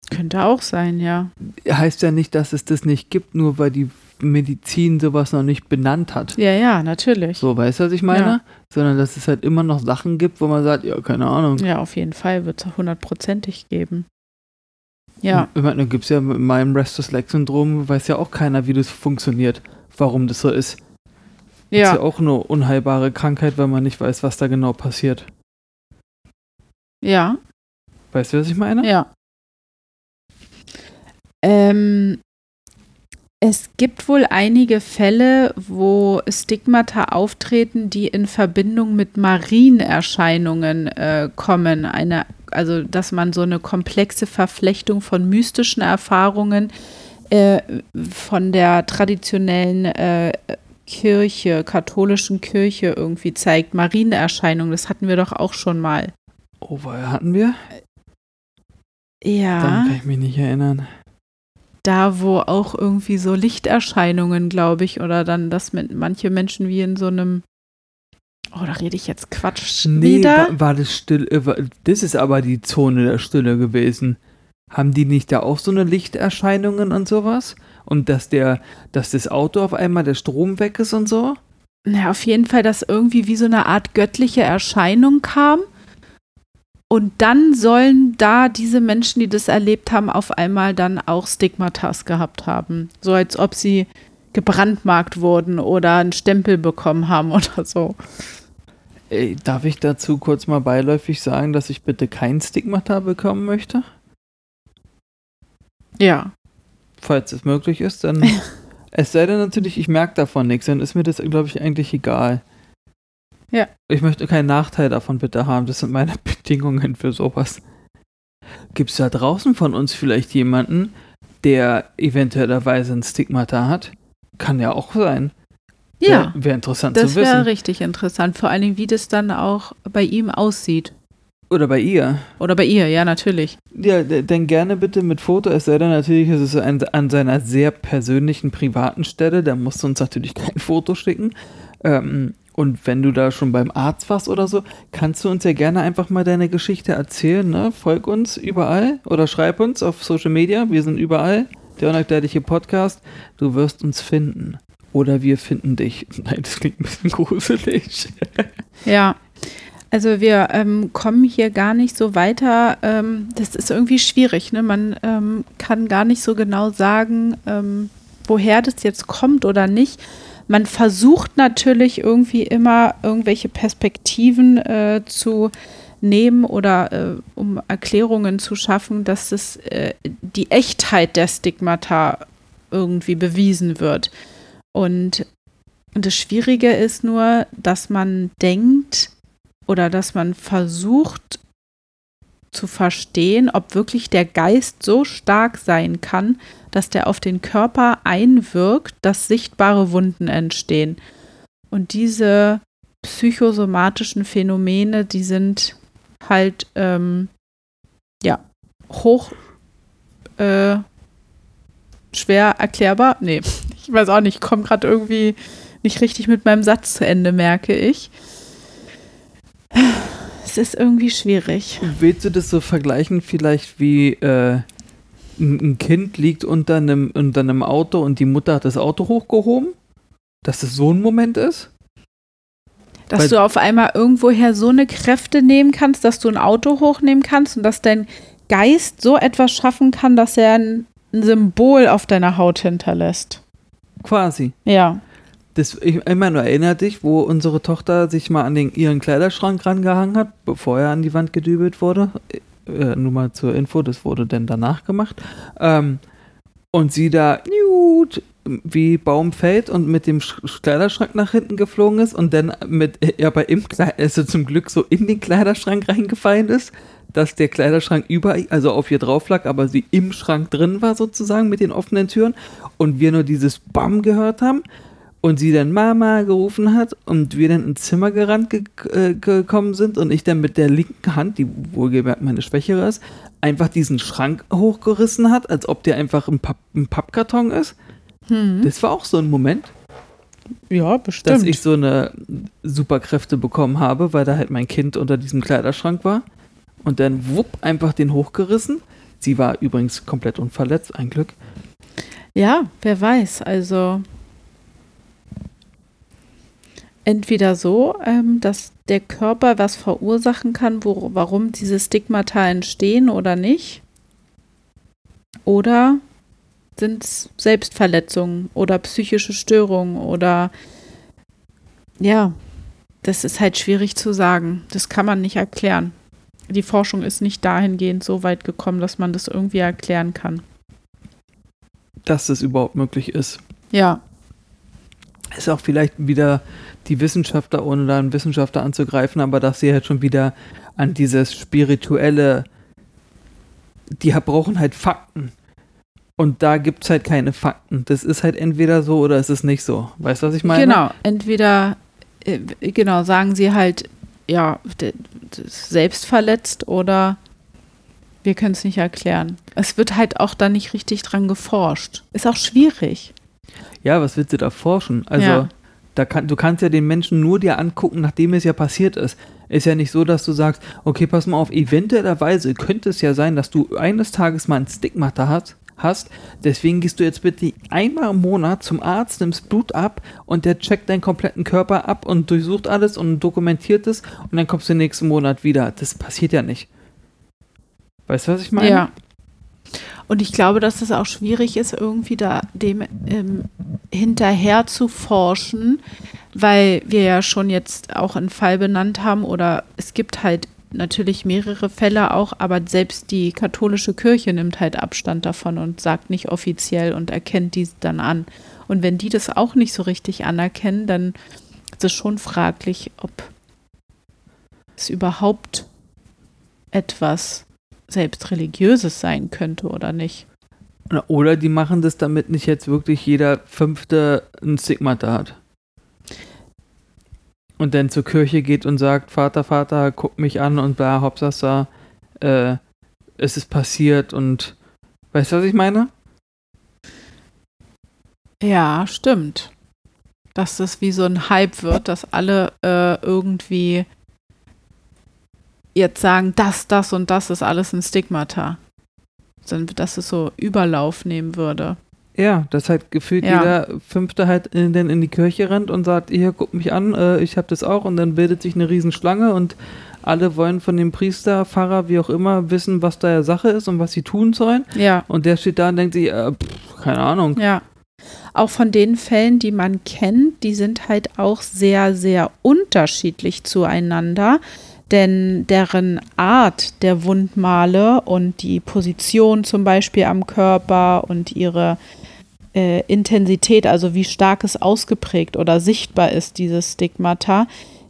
Könnte auch sein, ja. Heißt ja nicht, dass es das nicht gibt, nur weil die Medizin sowas noch nicht benannt hat. Ja, ja, natürlich. So, weißt du, was ich meine? Ja. Sondern dass es halt immer noch Sachen gibt, wo man sagt, ja, keine Ahnung. Ja, auf jeden Fall wird es hundertprozentig geben. Ja. Ich meine, dann gibt es ja mit meinem Restless-Leg-Syndrom, weiß ja auch keiner, wie das funktioniert, warum das so ist. Ja. Ist ja auch eine unheilbare Krankheit, weil man nicht weiß, was da genau passiert. Ja. Weißt du, was ich meine? Ja. Ähm, es gibt wohl einige Fälle, wo Stigmata auftreten, die in Verbindung mit Marienerscheinungen äh, kommen. Eine, also, dass man so eine komplexe Verflechtung von mystischen Erfahrungen äh, von der traditionellen äh, Kirche, katholischen Kirche irgendwie zeigt. Marienerscheinungen, das hatten wir doch auch schon mal. Oh, woher hatten wir? Ja. Dann kann ich mich nicht erinnern. Da, wo auch irgendwie so Lichterscheinungen, glaube ich, oder dann, dass mit manche Menschen wie in so einem. Oh, da rede ich jetzt Quatsch Nee, wieder. war, war das still. äh, war- Das ist aber die Zone der Stille gewesen. Haben die nicht da auch so eine Lichterscheinungen und sowas? Und dass der, dass das Auto auf einmal der Strom weg ist und so? Na, auf jeden Fall, dass irgendwie wie so eine Art göttliche Erscheinung kam. Und dann sollen da diese Menschen, die das erlebt haben, auf einmal dann auch Stigmatas gehabt haben. So als ob sie gebrandmarkt wurden oder einen Stempel bekommen haben oder so. Ey, darf ich dazu kurz mal beiläufig sagen, dass ich bitte kein Stigmata bekommen möchte? Ja. Falls es möglich ist, dann. es sei denn natürlich, ich merke davon nichts, dann ist mir das, glaube ich, eigentlich egal. Ja. Ich möchte keinen Nachteil davon bitte haben. Das sind meine Bedingungen für sowas. Gibt es da draußen von uns vielleicht jemanden, der eventuellerweise ein Stigmata hat? Kann ja auch sein. Ja. Wäre interessant Das zu wissen. wäre richtig interessant, vor allen Dingen, wie das dann auch bei ihm aussieht. Oder bei ihr. Oder bei ihr, ja, natürlich. Ja, d- dann gerne bitte mit Foto, es sei denn natürlich, es ist ein, an seiner sehr persönlichen, privaten Stelle, da musst du uns natürlich kein Foto schicken. Ähm, und wenn du da schon beim Arzt warst oder so, kannst du uns ja gerne einfach mal deine Geschichte erzählen, ne? Folg uns überall oder schreib uns auf Social Media, wir sind überall, der unerklärliche Podcast, du wirst uns finden. Oder wir finden dich. Nein, das klingt ein bisschen gruselig. Ja. Also wir ähm, kommen hier gar nicht so weiter. Ähm, das ist irgendwie schwierig. Ne? Man ähm, kann gar nicht so genau sagen, ähm, woher das jetzt kommt oder nicht. Man versucht natürlich irgendwie immer irgendwelche Perspektiven äh, zu nehmen oder äh, um Erklärungen zu schaffen, dass das, äh, die Echtheit der Stigmata irgendwie bewiesen wird. Und das Schwierige ist nur, dass man denkt oder dass man versucht zu verstehen, ob wirklich der Geist so stark sein kann, dass der auf den Körper einwirkt, dass sichtbare Wunden entstehen. Und diese psychosomatischen Phänomene, die sind halt ähm, ja hoch äh, schwer erklärbar. Nee, ich weiß auch nicht, ich komme gerade irgendwie nicht richtig mit meinem Satz zu Ende, merke ich. Es ist irgendwie schwierig. Willst du das so vergleichen, vielleicht wie äh, ein Kind liegt unter einem, unter einem Auto und die Mutter hat das Auto hochgehoben? Dass es so ein Moment ist? Dass Weil- du auf einmal irgendwoher so eine Kräfte nehmen kannst, dass du ein Auto hochnehmen kannst und dass dein Geist so etwas schaffen kann, dass er ein, ein Symbol auf deiner Haut hinterlässt. Quasi. Ja. Das, ich, ich meine, erinnert dich, wo unsere Tochter sich mal an den, ihren Kleiderschrank rangehangen hat, bevor er an die Wand gedübelt wurde? Äh, nur mal zur Info, das wurde dann danach gemacht. Ähm, und sie da niut, wie Baum fällt und mit dem Sch Kleiderschrank nach hinten geflogen ist und dann mit, ja, bei im Kleid, also zum Glück so in den Kleiderschrank reingefallen ist, dass der Kleiderschrank über, also auf ihr drauf lag, aber sie im Schrank drin war sozusagen mit den offenen Türen und wir nur dieses Bam gehört haben und sie dann Mama gerufen hat und wir dann ins Zimmer gerannt ge äh, gekommen sind und ich dann mit der linken Hand, die wohlgemerkt meine schwächere ist, einfach diesen Schrank hochgerissen hat, als ob der einfach ein, Papp ein Pappkarton ist. Hm. Das war auch so ein Moment. Ja, bestimmt. Dass ich so eine Superkräfte bekommen habe, weil da halt mein Kind unter diesem Kleiderschrank war. Und dann wupp, einfach den hochgerissen. Sie war übrigens komplett unverletzt, ein Glück. Ja, wer weiß. Also entweder so, ähm, dass der Körper was verursachen kann, wo, warum diese Stigmata entstehen oder nicht. Oder sind es Selbstverletzungen oder psychische Störungen oder ja, das ist halt schwierig zu sagen. Das kann man nicht erklären. Die Forschung ist nicht dahingehend so weit gekommen, dass man das irgendwie erklären kann. Dass das überhaupt möglich ist. Ja. Ist auch vielleicht wieder die Wissenschaftler, ohne da einen Wissenschaftler anzugreifen, aber dass sie halt schon wieder an dieses spirituelle, die brauchen halt Fakten. Und da gibt es halt keine Fakten. Das ist halt entweder so oder es ist nicht so. Weißt du, was ich meine? Genau, entweder, äh, genau, sagen sie halt, ja, selbst verletzt oder wir können es nicht erklären. Es wird halt auch da nicht richtig dran geforscht. Ist auch schwierig. Ja, was willst du da forschen? Also, ja. da kann, du kannst ja den Menschen nur dir angucken, nachdem es ja passiert ist. Ist ja nicht so, dass du sagst, okay, pass mal auf, eventuellerweise könnte es ja sein, dass du eines Tages mal ein Stigmata hast hast. Deswegen gehst du jetzt bitte einmal im Monat zum Arzt, nimmst Blut ab und der checkt deinen kompletten Körper ab und durchsucht alles und dokumentiert es und dann kommst du nächsten Monat wieder. Das passiert ja nicht. Weißt du, was ich meine? Ja. Und ich glaube, dass es auch schwierig ist, irgendwie da dem ähm, hinterher zu forschen, weil wir ja schon jetzt auch einen Fall benannt haben oder es gibt halt natürlich mehrere Fälle auch, aber selbst die katholische Kirche nimmt halt Abstand davon und sagt nicht offiziell und erkennt dies dann an. Und wenn die das auch nicht so richtig anerkennen, dann ist es schon fraglich, ob es überhaupt etwas selbst religiöses sein könnte oder nicht. Oder die machen das, damit nicht jetzt wirklich jeder Fünfte ein Stigmata hat und dann zur Kirche geht und sagt, Vater, Vater, guck mich an und bla, Hauptsache, äh, es ist passiert und weißt du, was ich meine? Ja, stimmt. Dass das wie so ein Hype wird, dass alle äh, irgendwie jetzt sagen, das, das und das ist alles ein Stigmata. Dass es so Überlauf nehmen würde. Ja, dass halt gefühlt ja. jeder Fünfte halt in, in die Kirche rennt und sagt, hier, guck mich an, äh, ich habe das auch und dann bildet sich eine Riesenschlange und alle wollen von dem Priester, Pfarrer, wie auch immer, wissen, was da Sache ist und was sie tun sollen. Ja. Und der steht da und denkt sich, äh, pff, keine Ahnung. Ja. Auch von den Fällen, die man kennt, die sind halt auch sehr, sehr unterschiedlich zueinander denn deren Art der Wundmale und die Position zum Beispiel am Körper und ihre äh, Intensität, also wie stark es ausgeprägt oder sichtbar ist, dieses Stigmata,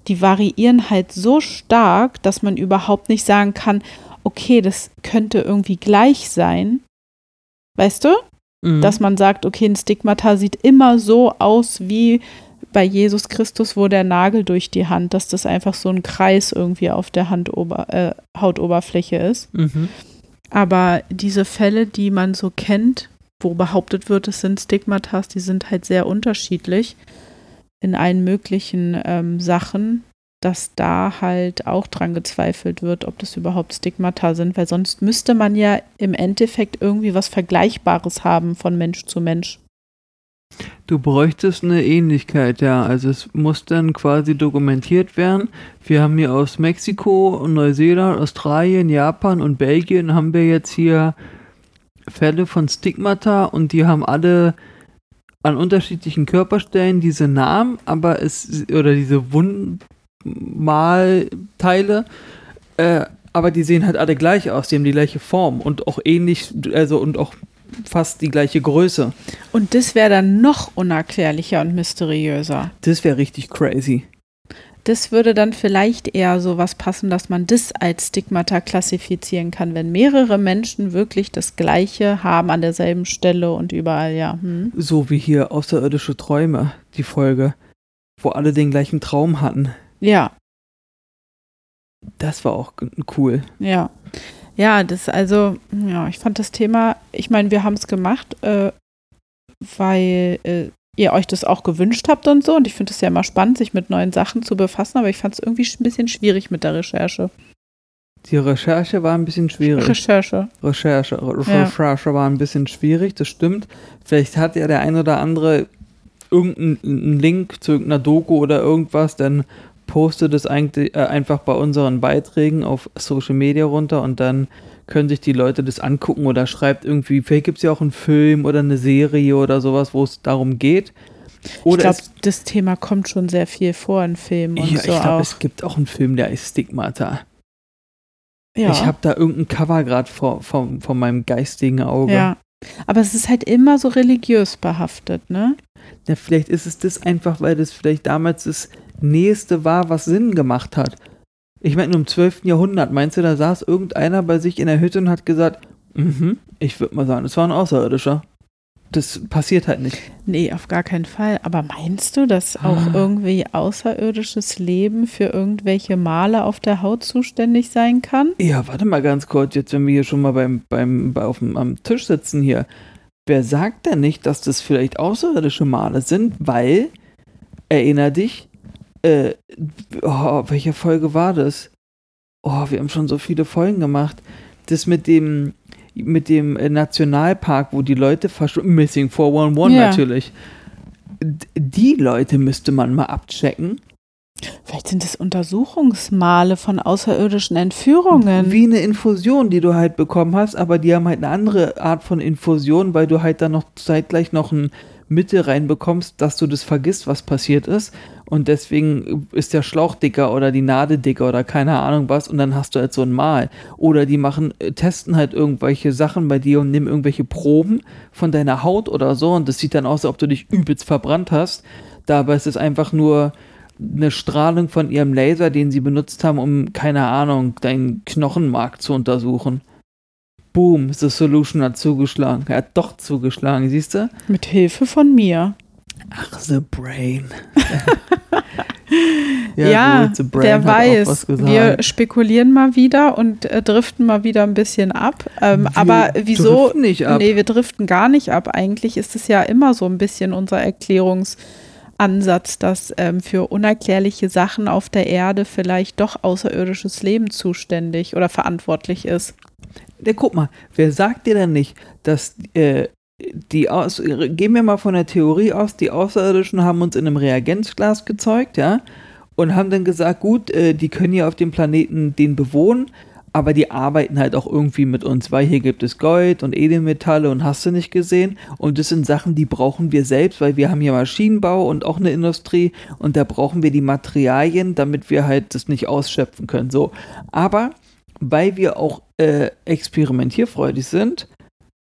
die variieren halt so stark, dass man überhaupt nicht sagen kann, okay, das könnte irgendwie gleich sein. Weißt du? Mhm. Dass man sagt, okay, ein Stigmata sieht immer so aus wie bei Jesus Christus, wo der Nagel durch die Hand, dass das einfach so ein Kreis irgendwie auf der Handober äh, Hautoberfläche ist. Mhm. Aber diese Fälle, die man so kennt, wo behauptet wird, es sind Stigmatas, die sind halt sehr unterschiedlich in allen möglichen ähm, Sachen, dass da halt auch dran gezweifelt wird, ob das überhaupt Stigmata sind, weil sonst müsste man ja im Endeffekt irgendwie was Vergleichbares haben von Mensch zu Mensch. Du bräuchtest eine Ähnlichkeit, ja. Also es muss dann quasi dokumentiert werden. Wir haben hier aus Mexiko, Neuseeland, Australien, Japan und Belgien haben wir jetzt hier Fälle von Stigmata und die haben alle an unterschiedlichen Körperstellen diese Namen, aber es oder diese Wundmalteile, äh, aber die sehen halt alle gleich aus, die haben die gleiche Form und auch ähnlich, also und auch fast die gleiche Größe. Und das wäre dann noch unerklärlicher und mysteriöser. Das wäre richtig crazy. das würde dann vielleicht eher so was passen, dass man das als Stigmata klassifizieren kann, wenn mehrere Menschen wirklich das Gleiche haben an derselben Stelle und überall, ja. Hm. So wie hier Außerirdische Träume, die Folge, wo alle den gleichen Traum hatten. Ja, Das war auch cool. ja. Ja, das also, ja, ich fand das Thema, ich meine, wir haben es gemacht, äh, weil äh, ihr euch das auch gewünscht habt und so. Und ich finde es ja immer spannend, sich mit neuen Sachen zu befassen, aber ich fand es irgendwie ein bisschen schwierig mit der Recherche. Die Recherche war ein bisschen schwierig. Recherche. Recherche, Re Ja. Recherche war ein bisschen schwierig, das stimmt. Vielleicht hat ja der ein oder andere irgendeinen Link zu irgendeiner Doku oder irgendwas, dann postet es eigentlich äh, einfach bei unseren Beiträgen auf Social Media runter und dann können sich die Leute das angucken oder schreibt irgendwie, vielleicht gibt es ja auch einen Film oder eine Serie oder sowas, wo es darum geht. Ich Oder glaube, es, das Thema kommt schon sehr viel vor in Filmen und ja, so ich glaube, auch. es gibt auch einen Film, der heißt Stigmata. ja. Ich habe da irgendein Cover gerade vor, vor, vor meinem geistigen Auge. ja. Aber es ist halt immer so religiös behaftet, ne? Ja, vielleicht ist es das einfach, weil das vielleicht damals das Nächste war, was Sinn gemacht hat. Ich meine, im 12. Jahrhundert, meinst du, da saß irgendeiner bei sich in der Hütte und hat gesagt, mhm, ich würde mal sagen, das war ein Außerirdischer. Das passiert halt nicht. Nee, auf gar keinen Fall. Aber meinst du, dass auch Ah. irgendwie außerirdisches Leben für irgendwelche Male auf der Haut zuständig sein kann? Ja, warte mal ganz kurz, jetzt wenn wir hier schon mal beim, beim, bei, auf dem, am Tisch sitzen hier. Wer sagt denn nicht, dass das vielleicht außerirdische Male sind? Weil, erinner dich, äh, oh, welche Folge war das? Oh, wir haben schon so viele Folgen gemacht. Das mit dem, mit dem äh, Nationalpark, wo die Leute verschwinden. Missing 411 Ja. natürlich. Die Leute müsste man mal abchecken. Vielleicht sind es Untersuchungsmale von außerirdischen Entführungen. Wie eine Infusion, die du halt bekommen hast, aber die haben halt eine andere Art von Infusion, weil du halt dann noch zeitgleich noch ein Mittel reinbekommst, dass du das vergisst, was passiert ist. Und deswegen ist der Schlauch dicker oder die Nadel dicker oder keine Ahnung was und dann hast du halt so ein Mal. Oder die machen, äh, testen halt irgendwelche Sachen bei dir und nehmen irgendwelche Proben von deiner Haut oder so und das sieht dann aus, als ob du dich übelst verbrannt hast. Dabei ist es einfach nur eine Strahlung von ihrem Laser, den sie benutzt haben, um, keine Ahnung, deinen Knochenmark zu untersuchen. Boom, The Solution hat zugeschlagen. Er hat doch zugeschlagen, siehst du? Mit Hilfe von mir. Ach, The Brain. Ja, gut, The Brain wer weiß. Wir spekulieren mal wieder und äh, driften mal wieder ein bisschen ab. Ähm, aber wieso? driften nicht ab. Nee, wir driften gar nicht ab. Eigentlich ist es ja immer so ein bisschen unser Erklärungsansatz, dass ähm, für unerklärliche Sachen auf der Erde vielleicht doch außerirdisches Leben zuständig oder verantwortlich ist. Ja, guck mal, wer sagt dir denn nicht, dass äh, die aus, gehen wir mal von der Theorie aus, die Außerirdischen haben uns in einem Reagenzglas gezeugt, ja, und haben dann gesagt, gut, äh, die können ja auf dem Planeten den bewohnen, aber die arbeiten halt auch irgendwie mit uns, weil hier gibt es Gold und Edelmetalle und hast du nicht gesehen. Und das sind Sachen, die brauchen wir selbst, weil wir haben hier Maschinenbau und auch eine Industrie und da brauchen wir die Materialien, damit wir halt das nicht ausschöpfen können. So, aber weil wir auch äh, experimentierfreudig sind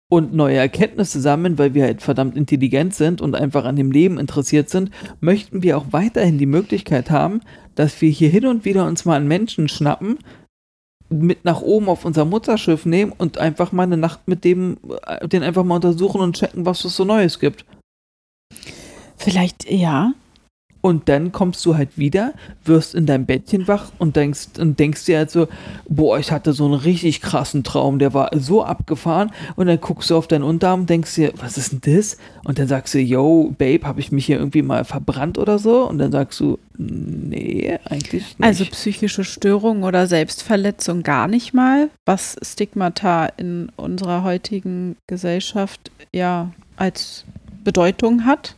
und neue Erkenntnisse sammeln, weil wir halt verdammt intelligent sind und einfach an dem Leben interessiert sind, möchten wir auch weiterhin die Möglichkeit haben, dass wir hier hin und wieder uns mal einen Menschen schnappen, mit nach oben auf unser Mutterschiff nehmen und einfach mal eine Nacht mit dem, äh, den einfach mal untersuchen und checken, was es so Neues gibt. Vielleicht, ja. Und dann kommst du halt wieder, wirst in deinem Bettchen wach und denkst, und denkst dir halt so, boah, ich hatte so einen richtig krassen Traum, der war so abgefahren. Und dann guckst du auf deinen Unterarm und denkst dir, was ist denn das? Und dann sagst du, yo, Babe, habe ich mich hier irgendwie mal verbrannt oder so? Und dann sagst du, nee, eigentlich nicht. Also psychische Störungen oder Selbstverletzung gar nicht mal, was Stigmata in unserer heutigen Gesellschaft ja als Bedeutung hat.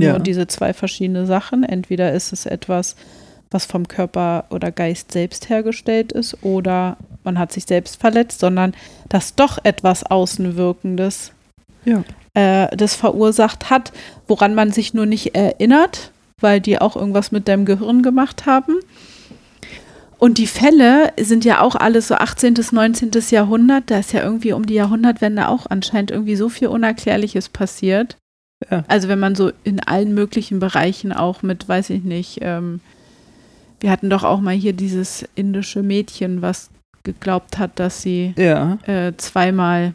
Ja. Nur diese zwei verschiedene Sachen. Entweder ist es etwas, was vom Körper oder Geist selbst hergestellt ist, oder man hat sich selbst verletzt, sondern dass doch etwas Außenwirkendes Ja. äh, das verursacht hat, woran man sich nur nicht erinnert, weil die auch irgendwas mit deinem Gehirn gemacht haben. Und die Fälle sind ja auch alles so 18. bis 19. Jahrhundert. Da ist ja irgendwie um die Jahrhundertwende auch anscheinend irgendwie so viel Unerklärliches passiert. Ja. Also wenn man so in allen möglichen Bereichen auch mit, weiß ich nicht, ähm, Wir hatten doch auch mal hier dieses indische Mädchen, was geglaubt hat, dass sie Ja. äh, zweimal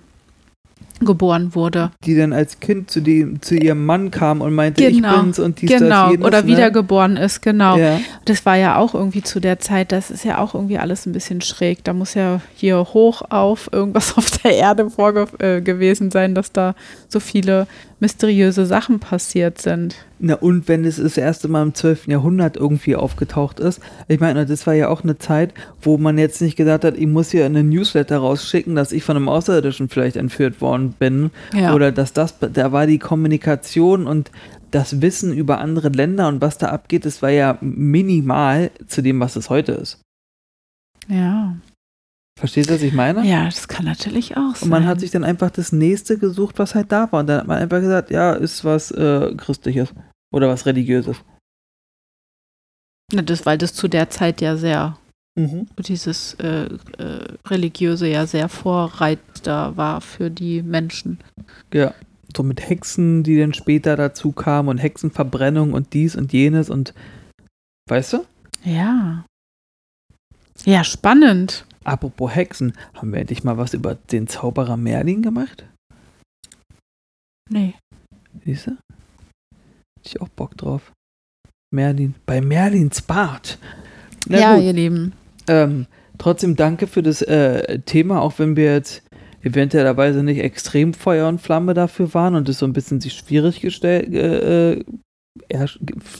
geboren wurde. Die dann als Kind zu, dem, zu ihrem Mann kam und meinte, Genau. ich bin's und dies, genau, das, jenes, oder ne? wiedergeboren ist, genau. Ja. Das war ja auch irgendwie zu der Zeit, das ist ja auch irgendwie alles ein bisschen schräg. Da muss ja hier hoch auf irgendwas auf der Erde vorge äh, gewesen sein, dass da so viele mysteriöse Sachen passiert sind. Na und wenn es das erste Mal im 12. Jahrhundert irgendwie aufgetaucht ist. Ich meine, das war ja auch eine Zeit, wo man jetzt nicht gesagt hat, ich muss hier eine Newsletter rausschicken, dass ich von einem Außerirdischen vielleicht entführt worden bin. Ja. Oder dass das, da war die Kommunikation und das Wissen über andere Länder und was da abgeht, das war ja minimal zu dem, was es heute ist. Ja. Verstehst du, was ich meine? Ja, das kann natürlich auch sein. Und man hat sich dann einfach das nächste gesucht, was halt da war. Und dann hat man einfach gesagt, ja, ist was äh, Christliches oder was Religiöses. Na, das, weil das zu der Zeit ja sehr, Mhm. dieses äh, äh, religiöse ja sehr vorreiter war für die Menschen. Ja. So mit Hexen, die dann später dazu kamen und Hexenverbrennung und dies und jenes und weißt du? Ja. Ja, spannend. Apropos Hexen, haben wir endlich mal was über den Zauberer Merlin gemacht? Nee. Siehst du? Hätte ich auch Bock drauf. Merlin. Bei Merlins Bart. Na ja, gut. ihr Lieben. Ähm, trotzdem danke für das äh, Thema, auch wenn wir jetzt eventuellerweise nicht extrem Feuer und Flamme dafür waren und es so ein bisschen sich schwierig gestellt, äh, äh, ge-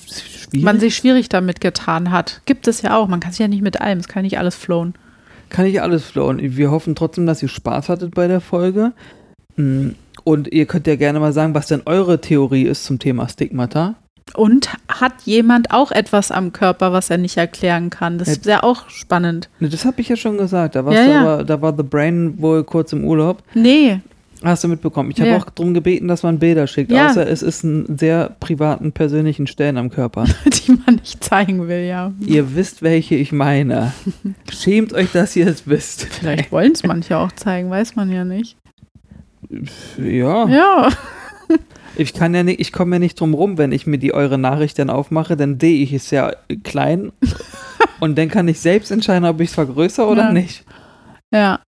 schwierig. Man sich schwierig damit getan hat. Gibt es ja auch. Man kann sich ja nicht mit allem. Es kann nicht alles flown. Kann ich alles flowen. Wir hoffen trotzdem, dass ihr Spaß hattet bei der Folge. Mm, Und ihr könnt ja gerne mal sagen, was denn eure Theorie ist zum Thema Stigmata. Und hat jemand auch etwas am Körper, was er nicht erklären kann? Das ist ja auch spannend. Ne, Das habe ich ja schon gesagt. Da, warst Ja, ja. Aber, da war The Brain wohl kurz im Urlaub. Nee, Hast du mitbekommen? Ich habe Ja. auch darum gebeten, dass man Bilder schickt, Ja. außer es ist einen sehr privaten, persönlichen Stellen am Körper. die man nicht zeigen will, ja. ihr wisst, welche ich meine. Schämt euch, dass ihr es wisst. Vielleicht wollen es manche auch zeigen, weiß man ja nicht. Ja, Ja. ich kann ja nicht, ich komme ja nicht drum rum, wenn ich mir die eure Nachricht dann aufmache, dann sehe ich es ja klein und dann kann ich selbst entscheiden, ob ich es vergrößere oder Ja. nicht. Ja.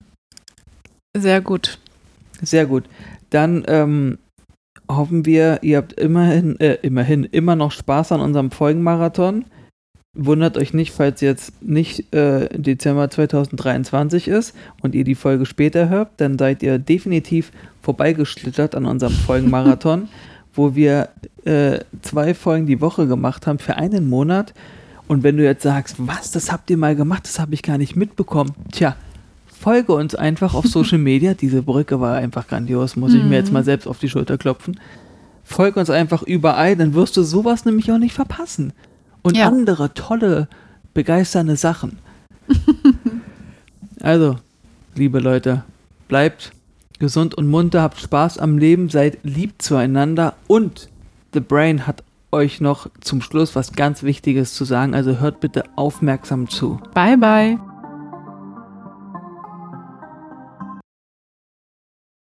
Sehr gut. Sehr gut. Dann ähm, hoffen wir, ihr habt immerhin, äh, immerhin immer noch Spaß an unserem Folgenmarathon. Wundert euch nicht, falls jetzt nicht äh, Dezember 2023 ist und ihr die Folge später hört, dann seid ihr definitiv vorbeigeschlittert an unserem Folgenmarathon, wo wir äh, zwei Folgen die Woche gemacht haben für einen Monat. Und wenn du jetzt sagst, was, das habt ihr mal gemacht, das habe ich gar nicht mitbekommen. Tja, folge uns einfach auf Social Media. Diese Brücke war einfach grandios, muss ich mir jetzt mal selbst auf die Schulter klopfen. Folge uns einfach überall, dann wirst du sowas nämlich auch nicht verpassen. Und Ja. andere tolle, begeisternde Sachen. also, liebe Leute, bleibt gesund und munter, habt Spaß am Leben, seid lieb zueinander und The Brain hat euch noch zum Schluss was ganz Wichtiges zu sagen, also hört bitte aufmerksam zu. Bye, bye.